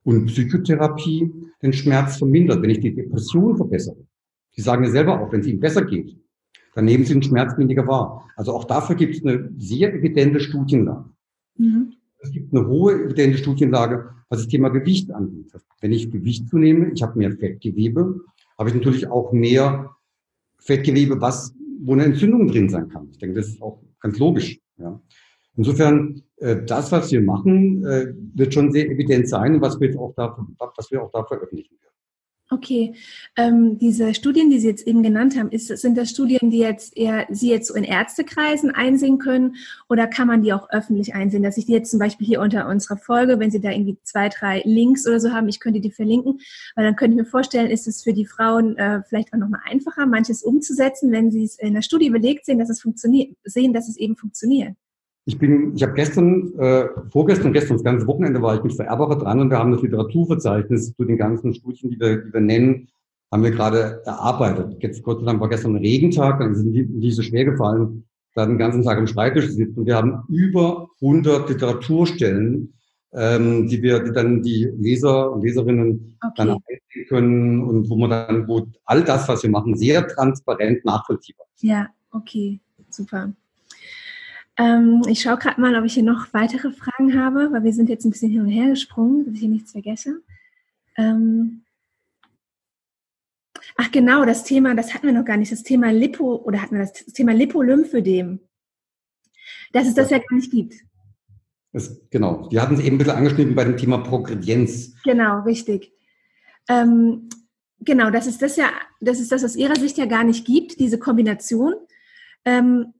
und Psychotherapie den Schmerz vermindert, wenn ich die Depression verbessere. Sie sagen ja selber auch, wenn es Ihnen besser geht, dann nehmen Sie den Schmerz weniger wahr. Also auch dafür gibt es eine sehr evidente Studienlage. Mhm. Es gibt eine hohe evidente Studienlage, was das Thema Gewicht angeht. Wenn ich Gewicht zunehme, ich habe mehr Fettgewebe, habe ich natürlich auch mehr Fettgewebe, was, wo eine Entzündung drin sein kann. Ich denke, das ist auch ganz logisch. Ja. Insofern das, was wir machen, äh, wird schon sehr evident sein, was wir, auch da, was wir auch da veröffentlichen werden.
Okay, ähm, diese Studien, die Sie jetzt eben genannt haben, ist, sind das Studien, die jetzt eher Sie jetzt so in Ärztekreisen einsehen können oder kann man die auch öffentlich einsehen, dass ich die jetzt zum Beispiel hier unter unserer Folge, wenn Sie da irgendwie zwei, drei Links oder so haben, ich könnte die verlinken, weil dann könnte ich mir vorstellen, ist es für die Frauen äh, vielleicht auch nochmal einfacher, manches umzusetzen, wenn Sie es in der Studie überlegt sehen, dass es funktioniert, sehen, dass es eben funktioniert.
Ich bin, ich habe gestern, äh, vorgestern, gestern, das ganze Wochenende war ich mit Vererbacher dran und wir haben das Literaturverzeichnis zu den ganzen Studien, die wir, die wir nennen, haben wir gerade erarbeitet. Jetzt Gott sei Dank war gestern ein Regentag, dann sind die nicht so schwer gefallen, da den ganzen Tag am Schreibtisch sitzen und wir haben über 100 Literaturstellen, ähm, die wir, die dann die Leser und Leserinnen okay. dann einsehen können und wo man dann, wo all das, was wir machen, sehr transparent nachvollziehbar
ist. Ja, okay, super. Ähm, ich schaue gerade mal, ob ich hier noch weitere Fragen habe, weil wir sind jetzt ein bisschen hin und her gesprungen, dass ich hier nichts vergesse. Ähm Ach genau, das Thema, das hatten wir noch gar nicht, das Thema Lipo, oder hatten wir das, Thema Lipolymphödem. Dass es das ja gar nicht gibt.
Das, genau, die hatten es eben ein bisschen angeschnitten bei dem Thema Progredienz.
Genau, richtig. Ähm, genau, das ist das ja, das ist das aus Ihrer Sicht ja gar nicht gibt, diese Kombination. Ähm,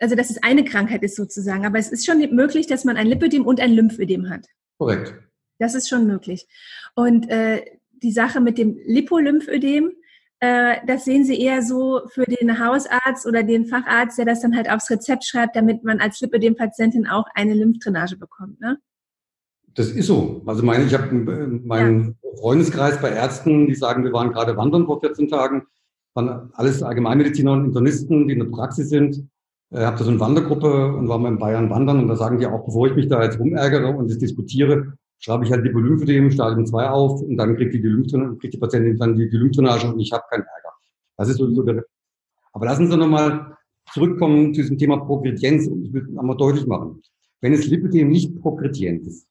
also dass es eine Krankheit ist sozusagen, aber es ist schon möglich, dass man ein Lipödem und ein Lymphödem hat.
Korrekt.
Das ist schon möglich. Und äh, die Sache mit dem Lipolymphödem, äh, das sehen Sie eher so für den Hausarzt oder den Facharzt, der das dann halt aufs Rezept schreibt, damit man als Lipödem-Patientin auch eine Lymphdrainage bekommt, ne?
Das ist so. Also meine, ich habe äh, meinen ja. Freundeskreis bei Ärzten, die sagen, wir waren gerade wandern vor 14 Tagen, waren alles Allgemeinmediziner und Internisten, die in der Praxis sind äh, habe da so eine Wandergruppe und war mal in Bayern wandern und da sagen die auch, bevor ich mich da jetzt rumärgere und das diskutiere, schreibe ich halt die Lymphödem Stadium 2 auf und dann kriegt die, die, Lymphdrainage, kriegt die Patientin dann die, die Lymphdrainage und ich habe keinen Ärger. Das ist so, der. Aber lassen Sie nochmal zurückkommen zu diesem Thema Progredienz und ich will einmal deutlich machen. Wenn es Lipidem nicht progredient ist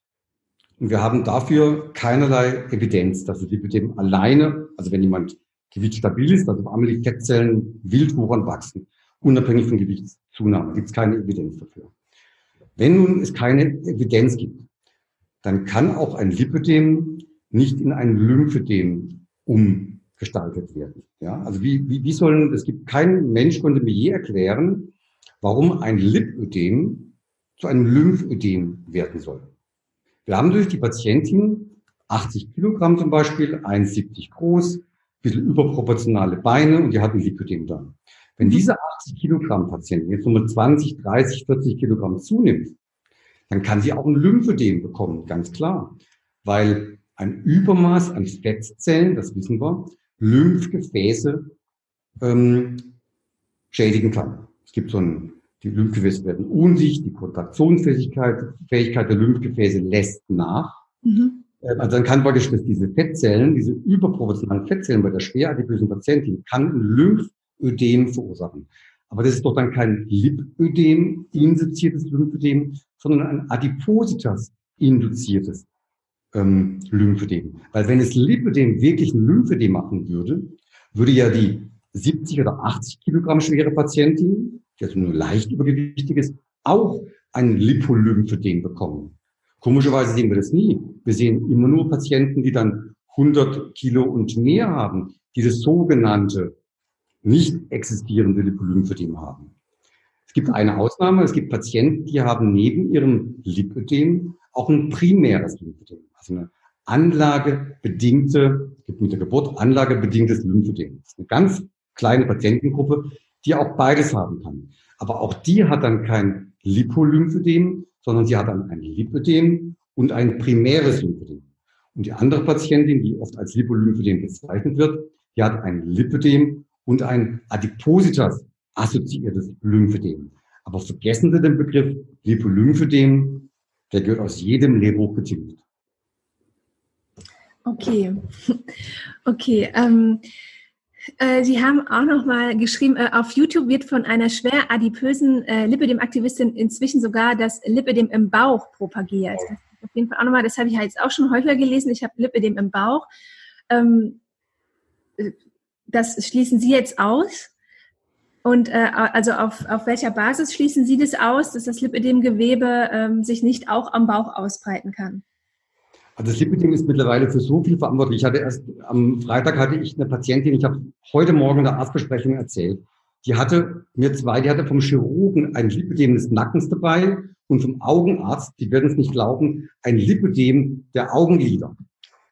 und wir haben dafür keinerlei Evidenz, dass das Lipidem alleine, also wenn jemand gewichtsstabil ist, also die Fettzellen wild woran wachsen, unabhängig von Gewichtszunahme. Gibt es keine Evidenz dafür. Wenn nun es keine Evidenz gibt, dann kann auch ein Lipödem nicht in ein Lymphödem umgestaltet werden. Ja, also wie, wie, wie sollen, es gibt kein Mensch konnte mir je erklären, warum ein Lipödem zu einem Lymphödem werden soll. Wir haben durch die Patientin 80 Kilogramm zum Beispiel, 1,70 groß, bisschen überproportionale Beine und die hat ein Lipödem da. Wenn diese 80 Kilogramm Patientin jetzt nur mit 20, 30, 40 Kilogramm zunimmt, dann kann sie auch ein Lymphödem bekommen, ganz klar. Weil ein Übermaß an Fettzellen, das wissen wir, Lymphgefäße ähm, schädigen kann. Es gibt so ein, die Lymphgefäße werden unsicht, die Kontraktionsfähigkeit Fähigkeit der Lymphgefäße lässt nach. Mhm. Ähm, also dann kann praktisch diese Fettzellen, diese überproportionalen Fettzellen bei der schwer adipösen Patientin, kann ein Lymph Ödem verursachen. Aber das ist doch dann kein Lipödem, induziertes Lymphödem, sondern ein Adipositas induziertes ähm, Lymphödem. Weil wenn es Lipödem wirklich ein Lymphödem machen würde, würde ja die 70 oder 80 Kilogramm schwere Patientin, die also nur leicht übergewichtig ist, auch ein Lipolymphödem bekommen. Komischerweise sehen wir das nie. Wir sehen immer nur Patienten, die dann 100 Kilo und mehr haben, dieses sogenannte nicht existierende Lipolymphödem haben. Es gibt eine Ausnahme, es gibt Patienten, die haben neben ihrem Lipödem auch ein primäres Lymphödem, also eine anlagebedingte, gibt mit der Geburt anlagebedingtes Lymphödem. Das ist eine ganz kleine Patientengruppe, die auch beides haben kann. Aber auch die hat dann kein Lipolymphödem, sondern sie hat dann ein Lipödem und ein primäres Lymphödem. Und die andere Patientin, die oft als Lipolymphödem bezeichnet wird, die hat ein Lipödem und ein Adipositas assoziiertes Lymphedem. Aber vergessen Sie den Begriff Lipolymphedem, der gehört aus jedem Lehrbuch getilgt.
Okay, okay. Ähm, äh, Sie haben auch noch mal geschrieben, äh, auf YouTube wird von einer schwer adipösen äh, Lipidem-Aktivistin inzwischen sogar das Lipidem im Bauch propagiert. Das auf jeden Fall auch nochmal, das habe ich ja jetzt auch schon häufiger gelesen. Ich habe Lipidem im Bauch. Ähm, das schließen Sie jetzt aus? Und äh, also auf, auf welcher Basis schließen Sie das aus, dass das Lipödemgewebe ähm, sich nicht auch am Bauch ausbreiten kann?
Also das Lipidem ist mittlerweile für so viel verantwortlich. Ich hatte erst am Freitag hatte ich eine Patientin, ich habe heute Morgen in der Arztbesprechung erzählt, die hatte mir zwei, die hatte vom Chirurgen ein Lipidem des Nackens dabei und vom Augenarzt, die werden es nicht glauben, ein Lipidem der Augenlider.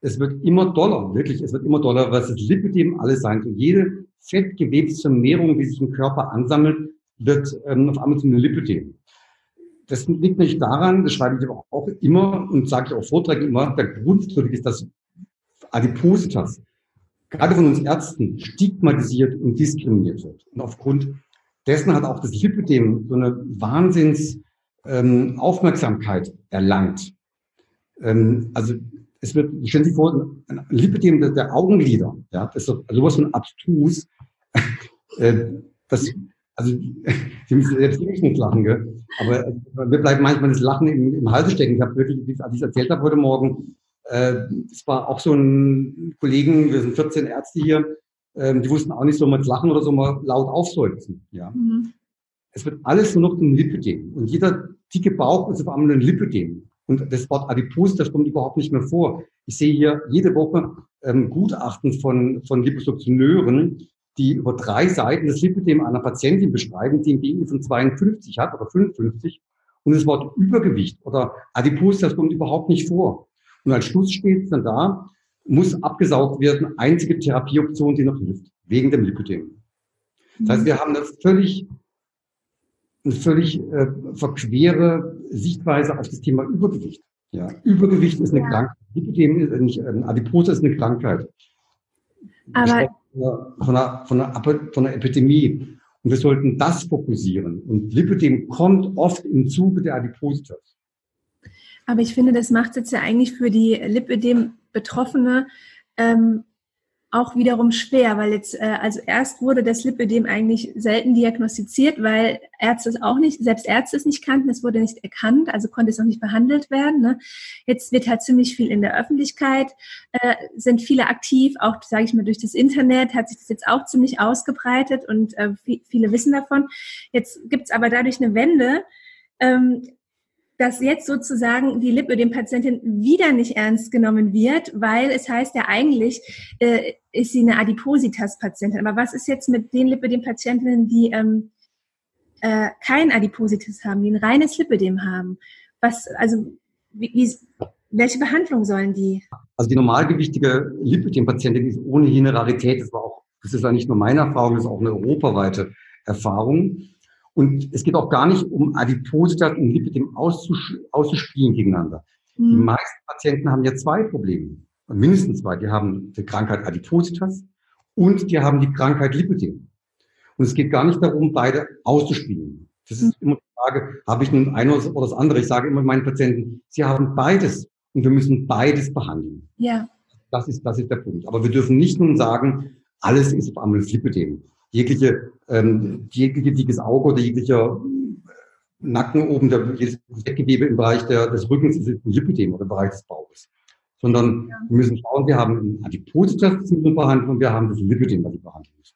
Es wird immer doller, wirklich, es wird immer doller, was das Lipidem alles sein soll. Jede Fettgewebsvermehrung, die sich im Körper ansammelt, wird ähm, auf einmal zu einem Lipidem das liegt nicht daran, das schreibe ich aber auch immer und sage ich auch Vorträgen immer, der Grund ist, dass Adipositas gerade von uns Ärzten stigmatisiert und diskriminiert wird. Und aufgrund dessen hat auch das Lipidem so eine Wahnsinns ähm, Aufmerksamkeit erlangt. Ähm, also es wird, stellen Sie vor, ein Lipidem der, der Augenlider, ja, das ist so, sowas von abstrus. äh, das also Sie müssen selbst nicht lachen, gell? aber wir bleiben manchmal das Lachen im, im Halse stecken. Ich habe wirklich, als ich es erzählt habe heute Morgen, äh, es war auch so ein Kollegen, wir sind 14 Ärzte hier, äh, die wussten auch nicht, man jetzt lachen oder so mal laut aufseufzen. Ja? Mhm. Es wird alles nur noch zum Lipödem. Und jeder dicke Bauch ist auf einmal ein Lipödem. Und das Wort Adipos, das kommt überhaupt nicht mehr vor. Ich sehe hier jede Woche ähm, Gutachten von, von Liposuktioneuren, die über drei Seiten das Lipidem einer Patientin beschreiben, die ein BMI von 52 hat oder 55 und das Wort Übergewicht oder Adipose, das kommt überhaupt nicht vor. Und als Schluss steht dann da, muss abgesaugt werden, einzige Therapieoption, die noch hilft, wegen dem Lipidem. Das heißt, wir haben eine völlig, eine völlig äh, verquere Sichtweise auf das Thema Übergewicht. Ja, Übergewicht ist eine ja. Krankheit. Lipidem ist nicht, äh, Adipose ist eine Krankheit.
Aber
von einer, von, einer, von einer Epidemie. Und wir sollten das fokussieren. Und Lipidem kommt oft im Zuge der Adipositas.
Aber ich finde, das macht es jetzt ja eigentlich für die Lipidem-Betroffene ähm, auch wiederum schwer, weil jetzt, äh, also erst wurde das Lipödem eigentlich selten diagnostiziert, weil Ärzte es auch nicht, selbst Ärzte es nicht kannten, es wurde nicht erkannt, also konnte es auch nicht behandelt werden. Ne? Jetzt wird halt ziemlich viel in der Öffentlichkeit, äh, sind viele aktiv, auch, sage ich mal, durch das Internet hat sich das jetzt auch ziemlich ausgebreitet und äh, viele wissen davon. Jetzt gibt's aber dadurch eine Wende, ähm, dass jetzt sozusagen die Lipödem-Patientin wieder nicht ernst genommen wird, weil es heißt ja eigentlich, äh, ist sie eine Adipositas-Patientin. Aber was ist jetzt mit den Lipödem-Patientinnen, die ähm, äh, kein Adipositas haben, die ein reines Lipödem haben? Was, also, wie, wie, welche Behandlung sollen die?
Also die normalgewichtige Lipödem-Patientin ist ohnehin eine Rarität. Das war auch, das ist ja nicht nur meine Erfahrung, das ist auch eine europaweite Erfahrung. Und es geht auch gar nicht um Adipositas und Lipidem auszus auszuspielen gegeneinander. Mhm. Die meisten Patienten haben ja zwei Probleme, mindestens zwei. Die haben die Krankheit Adipositas und die haben die Krankheit Lipidem. Und es geht gar nicht darum, beide auszuspielen. Das ist immer die Frage, habe ich nun eine oder das andere? Ich sage immer meinen Patienten, sie haben beides und wir müssen beides behandeln.
Ja.
Das ist, das ist der Punkt. Aber wir dürfen nicht nun sagen, alles ist auf einmal Lipidem jegliche, ähm, jegliche dickes Auge oder jeglicher äh, Nacken oben, der, jedes Fettgewebe im Bereich der, des Rückens ist ein Lipidem oder im Bereich des Bauches. Sondern ja. wir müssen schauen, wir haben ein Adipositas, wir behandeln und wir haben das Lipidem, was wir behandeln müssen.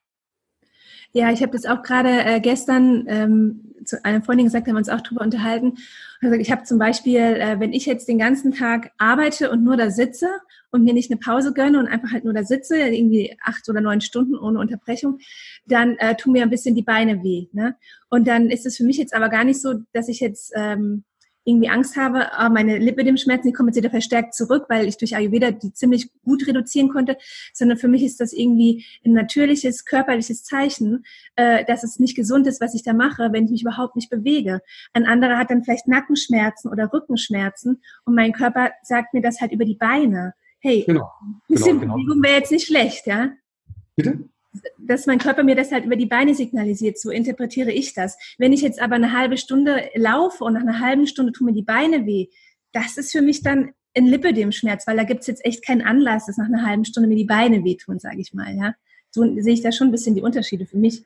Ja, ich habe das auch gerade äh, gestern ähm, zu einer Freundin gesagt, haben wir uns auch darüber unterhalten. Ich habe zum Beispiel, äh, wenn ich jetzt den ganzen Tag arbeite und nur da sitze und mir nicht eine Pause gönne und einfach halt nur da sitze, irgendwie acht oder neun Stunden ohne Unterbrechung, dann äh, tun mir ein bisschen die Beine weh. Ne? Und dann ist es für mich jetzt aber gar nicht so, dass ich jetzt ähm, irgendwie Angst habe, oh, meine Lipödem-Schmerzen, die kommen jetzt wieder verstärkt zurück, weil ich durch Ayurveda die ziemlich gut reduzieren konnte, sondern für mich ist das irgendwie ein natürliches, körperliches Zeichen, äh, dass es nicht gesund ist, was ich da mache, wenn ich mich überhaupt nicht bewege. Ein anderer hat dann vielleicht Nackenschmerzen oder Rückenschmerzen und mein Körper sagt mir das halt über die Beine. Hey, genau, ein bisschen genau, genau. Bewegung wäre jetzt nicht schlecht, ja?
Bitte?
Dass mein Körper mir das halt über die Beine signalisiert. So interpretiere ich das. Wenn ich jetzt aber eine halbe Stunde laufe und nach einer halben Stunde tun mir die Beine weh, das ist für mich dann ein Lipödem-Schmerz, weil da gibt es jetzt echt keinen Anlass, dass nach einer halben Stunde mir die Beine wehtun, sage ich mal. Ja? So sehe ich da schon ein bisschen die Unterschiede für mich.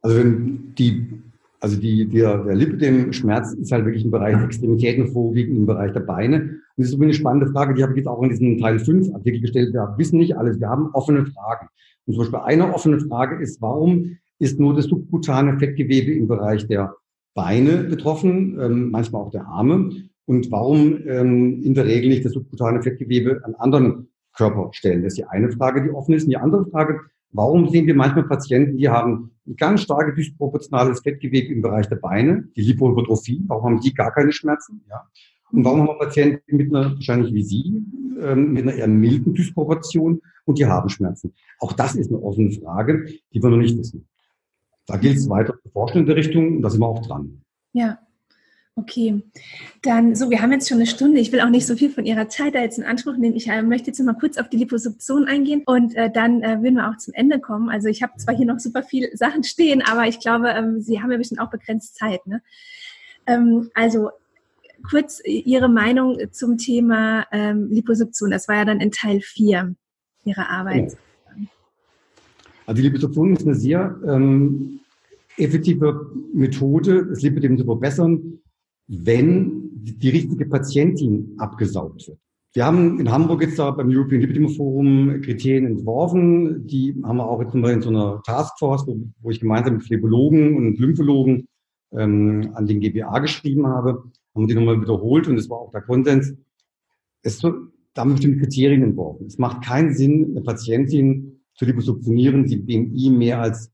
Also wenn die, also die, der, der Lipödem-Schmerz ist halt wirklich im Bereich der Extremitäten vorwiegend im Bereich der Beine. Und das ist eine spannende Frage, die habe ich jetzt auch in diesem Teil 5 Artikel gestellt. Wir wissen nicht alles, wir haben offene Fragen. Und zum Beispiel eine offene Frage ist, warum ist nur das subkutane Fettgewebe im Bereich der Beine betroffen, ähm, manchmal auch der Arme. Und warum ähm, in der Regel nicht das subkutane Fettgewebe an anderen Körperstellen? Das ist die eine Frage, die offen ist. Und die andere Frage, warum sehen wir manchmal Patienten, die haben ein ganz starkes disproportionales Fettgewebe im Bereich der Beine, die Lipohypertrophie, warum haben die gar keine Schmerzen? Ja. Und warum haben wir Patienten mit einer, wahrscheinlich wie Sie, ähm, mit einer eher milden Dysproportion und die haben Schmerzen? Auch das ist eine offene Frage, die wir noch nicht wissen. Da gilt es weiter zu forschen in der Richtung und da sind wir auch dran.
Ja, okay. Dann, so, wir haben jetzt schon eine Stunde. Ich will auch nicht so viel von Ihrer Zeit da jetzt in Anspruch nehmen. Ich äh, möchte jetzt mal kurz auf die Liposuktion eingehen und äh, dann äh, würden wir auch zum Ende kommen. Also ich habe zwar hier noch super viele Sachen stehen, aber ich glaube, ähm, Sie haben ja bestimmt auch begrenzt Zeit. Ne? Ähm, also kurz Ihre Meinung zum Thema ähm, Liposuktion. Das war ja dann in Teil 4 Ihrer Arbeit.
Also die Liposuktion ist eine sehr ähm, effektive Methode, das Lipidem zu verbessern, wenn die richtige Patientin abgesaugt wird. Wir haben in Hamburg jetzt da beim European Lipidem Forum Kriterien entworfen. Die haben wir auch jetzt in so einer Taskforce, wo, wo ich gemeinsam mit Phlebologen und Lymphologen ähm, an den GBA geschrieben habe, haben wir die nochmal wiederholt und es war auch der Konsens. Es so, da bestimmte Kriterien entworfen. Es macht keinen Sinn, eine Patientin zu liposuktionieren, die BMI mehr als,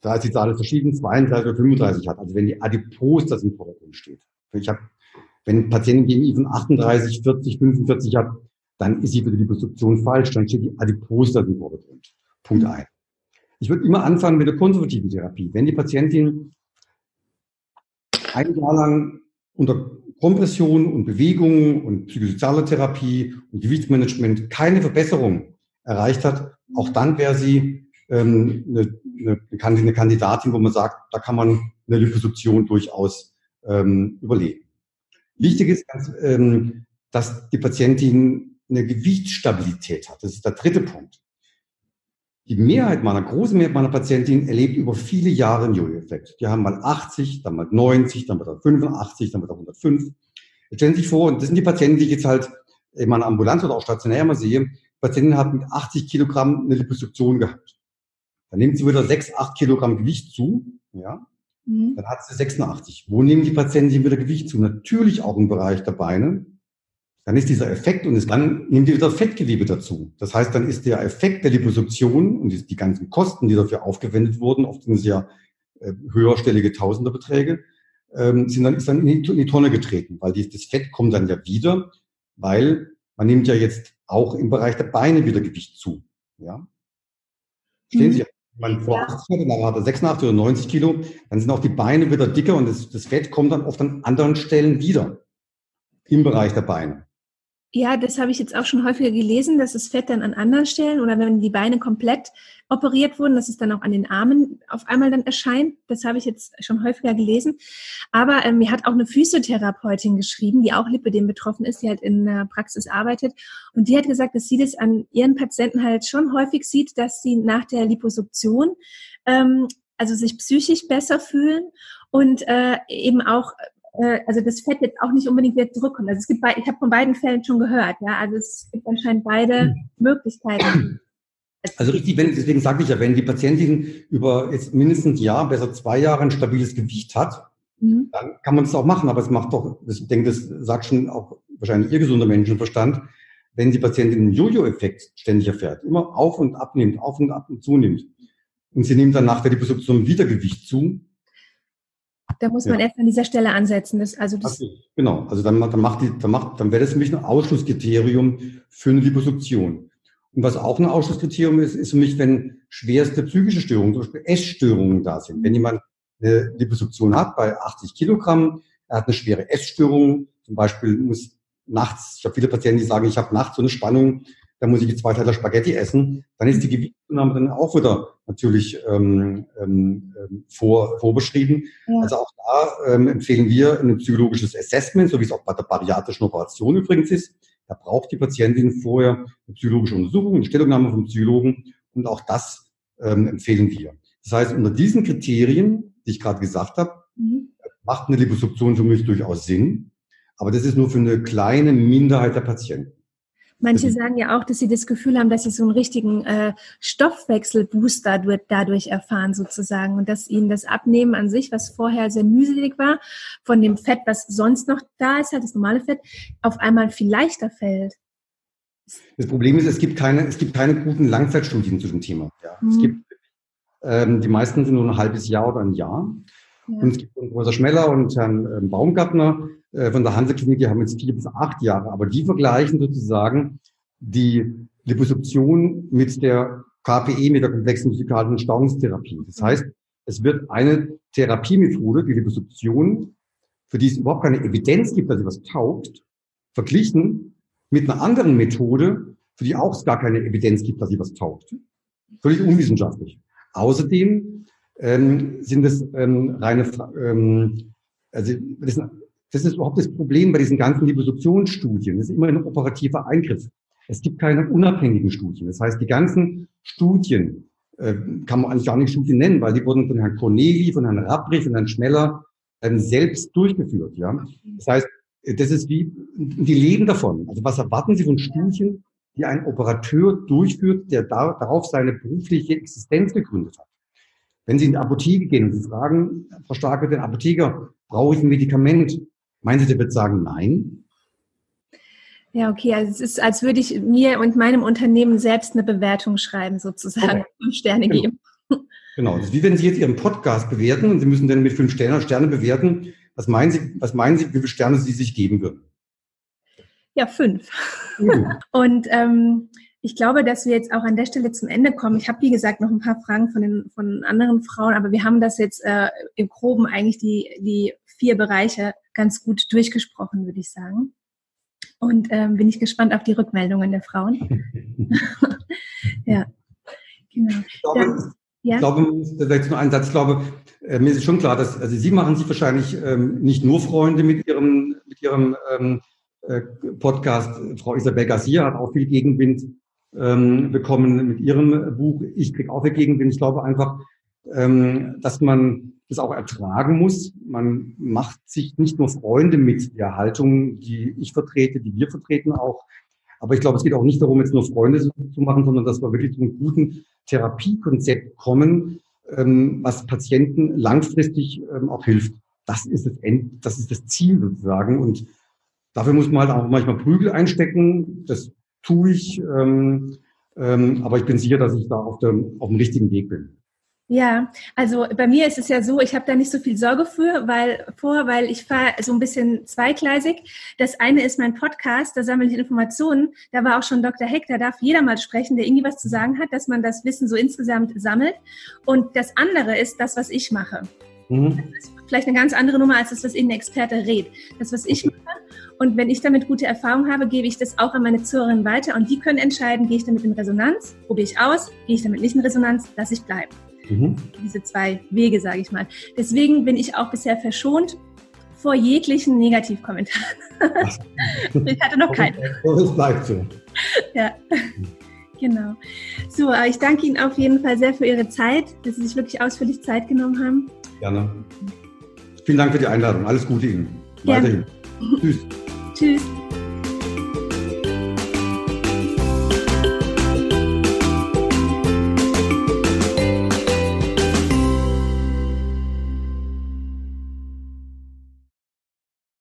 da ist die Zahl verschieden, 32 oder 35 hat. Also wenn die Adipose das im Vordergrund steht. Ich habe, wenn ein Patient ein BMI von 38, 40, 45 hat, dann ist sie für die Liposuktion falsch, dann steht die Adipose das im Vordergrund. Punkt mhm. eins. Ich würde immer anfangen mit der konservativen Therapie. Wenn die Patientin ein Jahr lang unter Kompression und Bewegung und psychosoziale Therapie und Gewichtsmanagement keine Verbesserung erreicht hat, auch dann wäre sie ähm, eine, eine, Kandidatin, wo man sagt, da kann man eine Liposuktion durchaus ähm, überlegen. Wichtig ist, ganz, ähm, dass die Patientin eine Gewichtsstabilität hat. Das ist der dritte Punkt. Die Mehrheit meiner, große Mehrheit meiner Patientinnen erlebt über viele Jahre einen Jojo-Effekt. Die haben mal 80, dann mal 90, dann wieder 85, dann wieder 105. Jetzt stellen Sie sich vor, und das sind die Patienten, die ich jetzt halt in meiner Ambulanz oder auch stationär mal sehe, Patientin hat mit 80 Kilogramm eine Liposuktion gehabt. Dann nimmt sie wieder 6, 8 Kilogramm Gewicht zu, ja. Mhm. Dann hat sie 86. Wo nehmen die Patienten wieder Gewicht zu? Natürlich auch im Bereich der Beine. Dann ist dieser Effekt und es, dann nehmen die wieder Fettgewebe dazu. Das heißt, dann ist der Effekt der Liposuktion und die, die ganzen Kosten, die dafür aufgewendet wurden, oft sind es ja äh, höherstellige Tausenderbeträge, ähm, sind dann, ist dann in die, in die Tonne getreten, weil die, das Fett kommt dann ja wieder, weil man nimmt ja jetzt auch im Bereich der Beine wieder Gewicht zu. Ja? Stehen Sie, wenn man vor 80 hatte, dann hat er 86 oder 90 Kilo, dann sind auch die Beine wieder dicker und das, das Fett kommt dann oft an anderen Stellen wieder im Bereich der Beine.
Ja, das habe ich jetzt auch schon häufiger gelesen, dass das Fett dann an anderen Stellen oder wenn die Beine komplett operiert wurden, dass es dann auch an den Armen auf einmal dann erscheint. Das habe ich jetzt schon häufiger gelesen. Aber ähm, mir hat auch eine Physiotherapeutin geschrieben, die auch Lipidem betroffen ist, die halt in der Praxis arbeitet. Und die hat gesagt, dass sie das an ihren Patienten halt schon häufig sieht, dass sie nach der Liposuktion ähm, also sich psychisch besser fühlen und äh, eben auch äh, also das Fett jetzt auch nicht unbedingt wieder zurückkommt. Also es gibt, ich habe von beiden Fällen schon gehört, ja, also es gibt anscheinend beide mhm. Möglichkeiten.
Also richtig, wenn, deswegen sage ich ja, wenn die Patientin über jetzt mindestens ein Jahr, besser zwei Jahre ein stabiles Gewicht hat, mhm. dann kann man das auch machen. Aber es macht doch, ich denke, das sagt schon auch wahrscheinlich ihr gesunder Menschenverstand, wenn die Patientin einen Jojo-Effekt ständig erfährt, immer auf und abnimmt, auf und ab und zunimmt. Und sie nimmt dann nach der Liposuktion wieder Gewicht zu,
da muss man ja. erst an dieser Stelle ansetzen. Das, also das
okay. Genau, also dann, dann, macht die, dann, macht, dann wäre das für mich ein Ausschlusskriterium für eine Liposuktion. Und was auch ein Ausschlusskriterium ist, ist für mich, wenn schwerste psychische Störungen, zum Beispiel Essstörungen da sind. Wenn jemand eine Liposuktion hat bei 80 Kilogramm, er hat eine schwere Essstörung, zum Beispiel muss nachts, ich habe viele Patienten, die sagen, ich habe nachts so eine Spannung, da muss ich zwei Teile Spaghetti essen, dann ist die Gewichtszunahme dann auch wieder natürlich ähm, ähm, ähm, vor, vorbeschrieben. Ja. Also auch da ähm, empfehlen wir ein psychologisches Assessment, so wie es auch bei der bariatrischen Operation übrigens ist. Da braucht die Patientin vorher eine psychologische Untersuchung, eine Stellungnahme vom Psychologen und auch das ähm, empfehlen wir. Das heißt, unter diesen Kriterien, die ich gerade gesagt habe, mhm. macht eine Liposuktion für mich durchaus Sinn, aber das ist nur für eine kleine Minderheit der Patienten.
Manche sagen ja auch, dass sie das Gefühl haben, dass sie so einen richtigen äh, Stoffwechselbooster dadurch erfahren sozusagen und dass ihnen das Abnehmen an sich, was vorher sehr mühselig war, von dem Fett, was sonst noch da ist, halt das normale Fett, auf einmal viel leichter fällt.
Das Problem ist, es gibt keine, es gibt keine guten Langzeitstudien zu dem Thema. Ja. Mhm. Es gibt, ähm, die meisten sind nur ein halbes Jahr oder ein Jahr. Ja. Und es gibt Professor Schmeller und Herrn ähm, Baumgartner von der Hanse-Klinik, die haben jetzt vier bis acht Jahre, aber die vergleichen sozusagen die Liposuktion mit der KPE, mit der komplexen physikalischen Stauungstherapie. Das heißt, es wird eine Therapiemethode, die Liposuktion, für die es überhaupt keine Evidenz gibt, dass sie was taugt, verglichen mit einer anderen Methode, für die auch es gar keine Evidenz gibt, dass sie was taugt. Völlig unwissenschaftlich. Außerdem ähm, sind es ähm, reine, ähm, also das, das ist überhaupt das Problem bei diesen ganzen Liposuktionsstudien. Das ist immer ein operativer Eingriff. Es gibt keine unabhängigen Studien. Das heißt, die ganzen Studien äh, kann man eigentlich gar nicht Studien nennen, weil die wurden von Herrn Corneli, von Herrn Rapprich, von Herrn Schmeller ähm, selbst durchgeführt. Ja, das heißt, das ist wie, die leben davon. Also was erwarten Sie von Studien, die ein Operateur durchführt, der da, darauf seine berufliche Existenz gegründet hat? Wenn Sie in die Apotheke gehen und Sie fragen, Frau Starke, den Apotheker, brauche ich ein Medikament? Meinen Sie, der wird sagen Nein?
Ja, okay. Also es ist, als würde ich mir und meinem Unternehmen selbst eine Bewertung schreiben, sozusagen, okay. fünf Sterne
genau.
geben.
Genau. Das ist wie wenn Sie jetzt Ihren Podcast bewerten und Sie müssen dann mit fünf Sterne, Sterne bewerten. Was meinen Sie, was meinen Sie, wie viele Sterne Sie sich geben würden?
Ja, fünf. Mhm. Und ähm, ich glaube, dass wir jetzt auch an der Stelle zum Ende kommen. Ich habe, wie gesagt, noch ein paar Fragen von, den, von anderen Frauen, aber wir haben das jetzt äh, im Groben eigentlich die, die vier Bereiche ganz gut durchgesprochen, würde ich sagen. Und ähm, bin ich gespannt auf die Rückmeldungen der Frauen. ja,
genau. Ich glaube, Dann, ja? ich glaube, vielleicht nur ein Satz, ich glaube, äh, mir ist schon klar, dass also Sie machen sich wahrscheinlich ähm, nicht nur Freunde mit Ihrem, mit Ihrem ähm, äh, Podcast. Frau Isabel Garcia hat auch viel Gegenwind ähm, bekommen mit ihrem Buch. Ich kriege auch viel Gegenwind. Ich glaube einfach, ähm, dass man das auch ertragen muss. Man macht sich nicht nur Freunde mit der Haltung, die ich vertrete, die wir vertreten auch. Aber ich glaube, es geht auch nicht darum, jetzt nur Freunde zu machen, sondern dass wir wirklich zu einem guten Therapiekonzept kommen, ähm, was Patienten langfristig ähm, auch hilft. Das ist das End, das ist das Ziel sozusagen. Und dafür muss man halt auch manchmal Prügel einstecken. Das tue ich. Ähm, aber ich bin sicher, dass ich da auf dem, auf dem richtigen Weg bin.
Ja, also bei mir ist es ja so, ich habe da nicht so viel Sorge für, weil vor, weil ich fahre so ein bisschen zweigleisig. Das eine ist mein Podcast, da sammle ich Informationen. Da war auch schon Dr. Heck, da darf jeder mal sprechen, der irgendwie was zu sagen hat, dass man das Wissen so insgesamt sammelt. Und das andere ist das, was ich mache. Mhm. Das ist vielleicht eine ganz andere Nummer als das, was Ihnen Experte redet. Das, was ich mache. Und wenn ich damit gute Erfahrungen habe, gebe ich das auch an meine Zuhörerinnen weiter und die können entscheiden, gehe ich damit in Resonanz, probiere ich aus, gehe ich damit nicht in Resonanz, lasse ich bleiben. Mhm. Diese zwei Wege, sage ich mal. Deswegen bin ich auch bisher verschont vor jeglichen Negativkommentaren. ich hatte noch keinen. Das bleibt so. Ja. Genau. So, ich danke Ihnen auf jeden Fall sehr für Ihre Zeit, dass Sie sich wirklich ausführlich Zeit genommen haben.
Gerne. Vielen Dank für die Einladung. Alles Gute Ihnen. Weiterhin. Tschüss. Tschüss.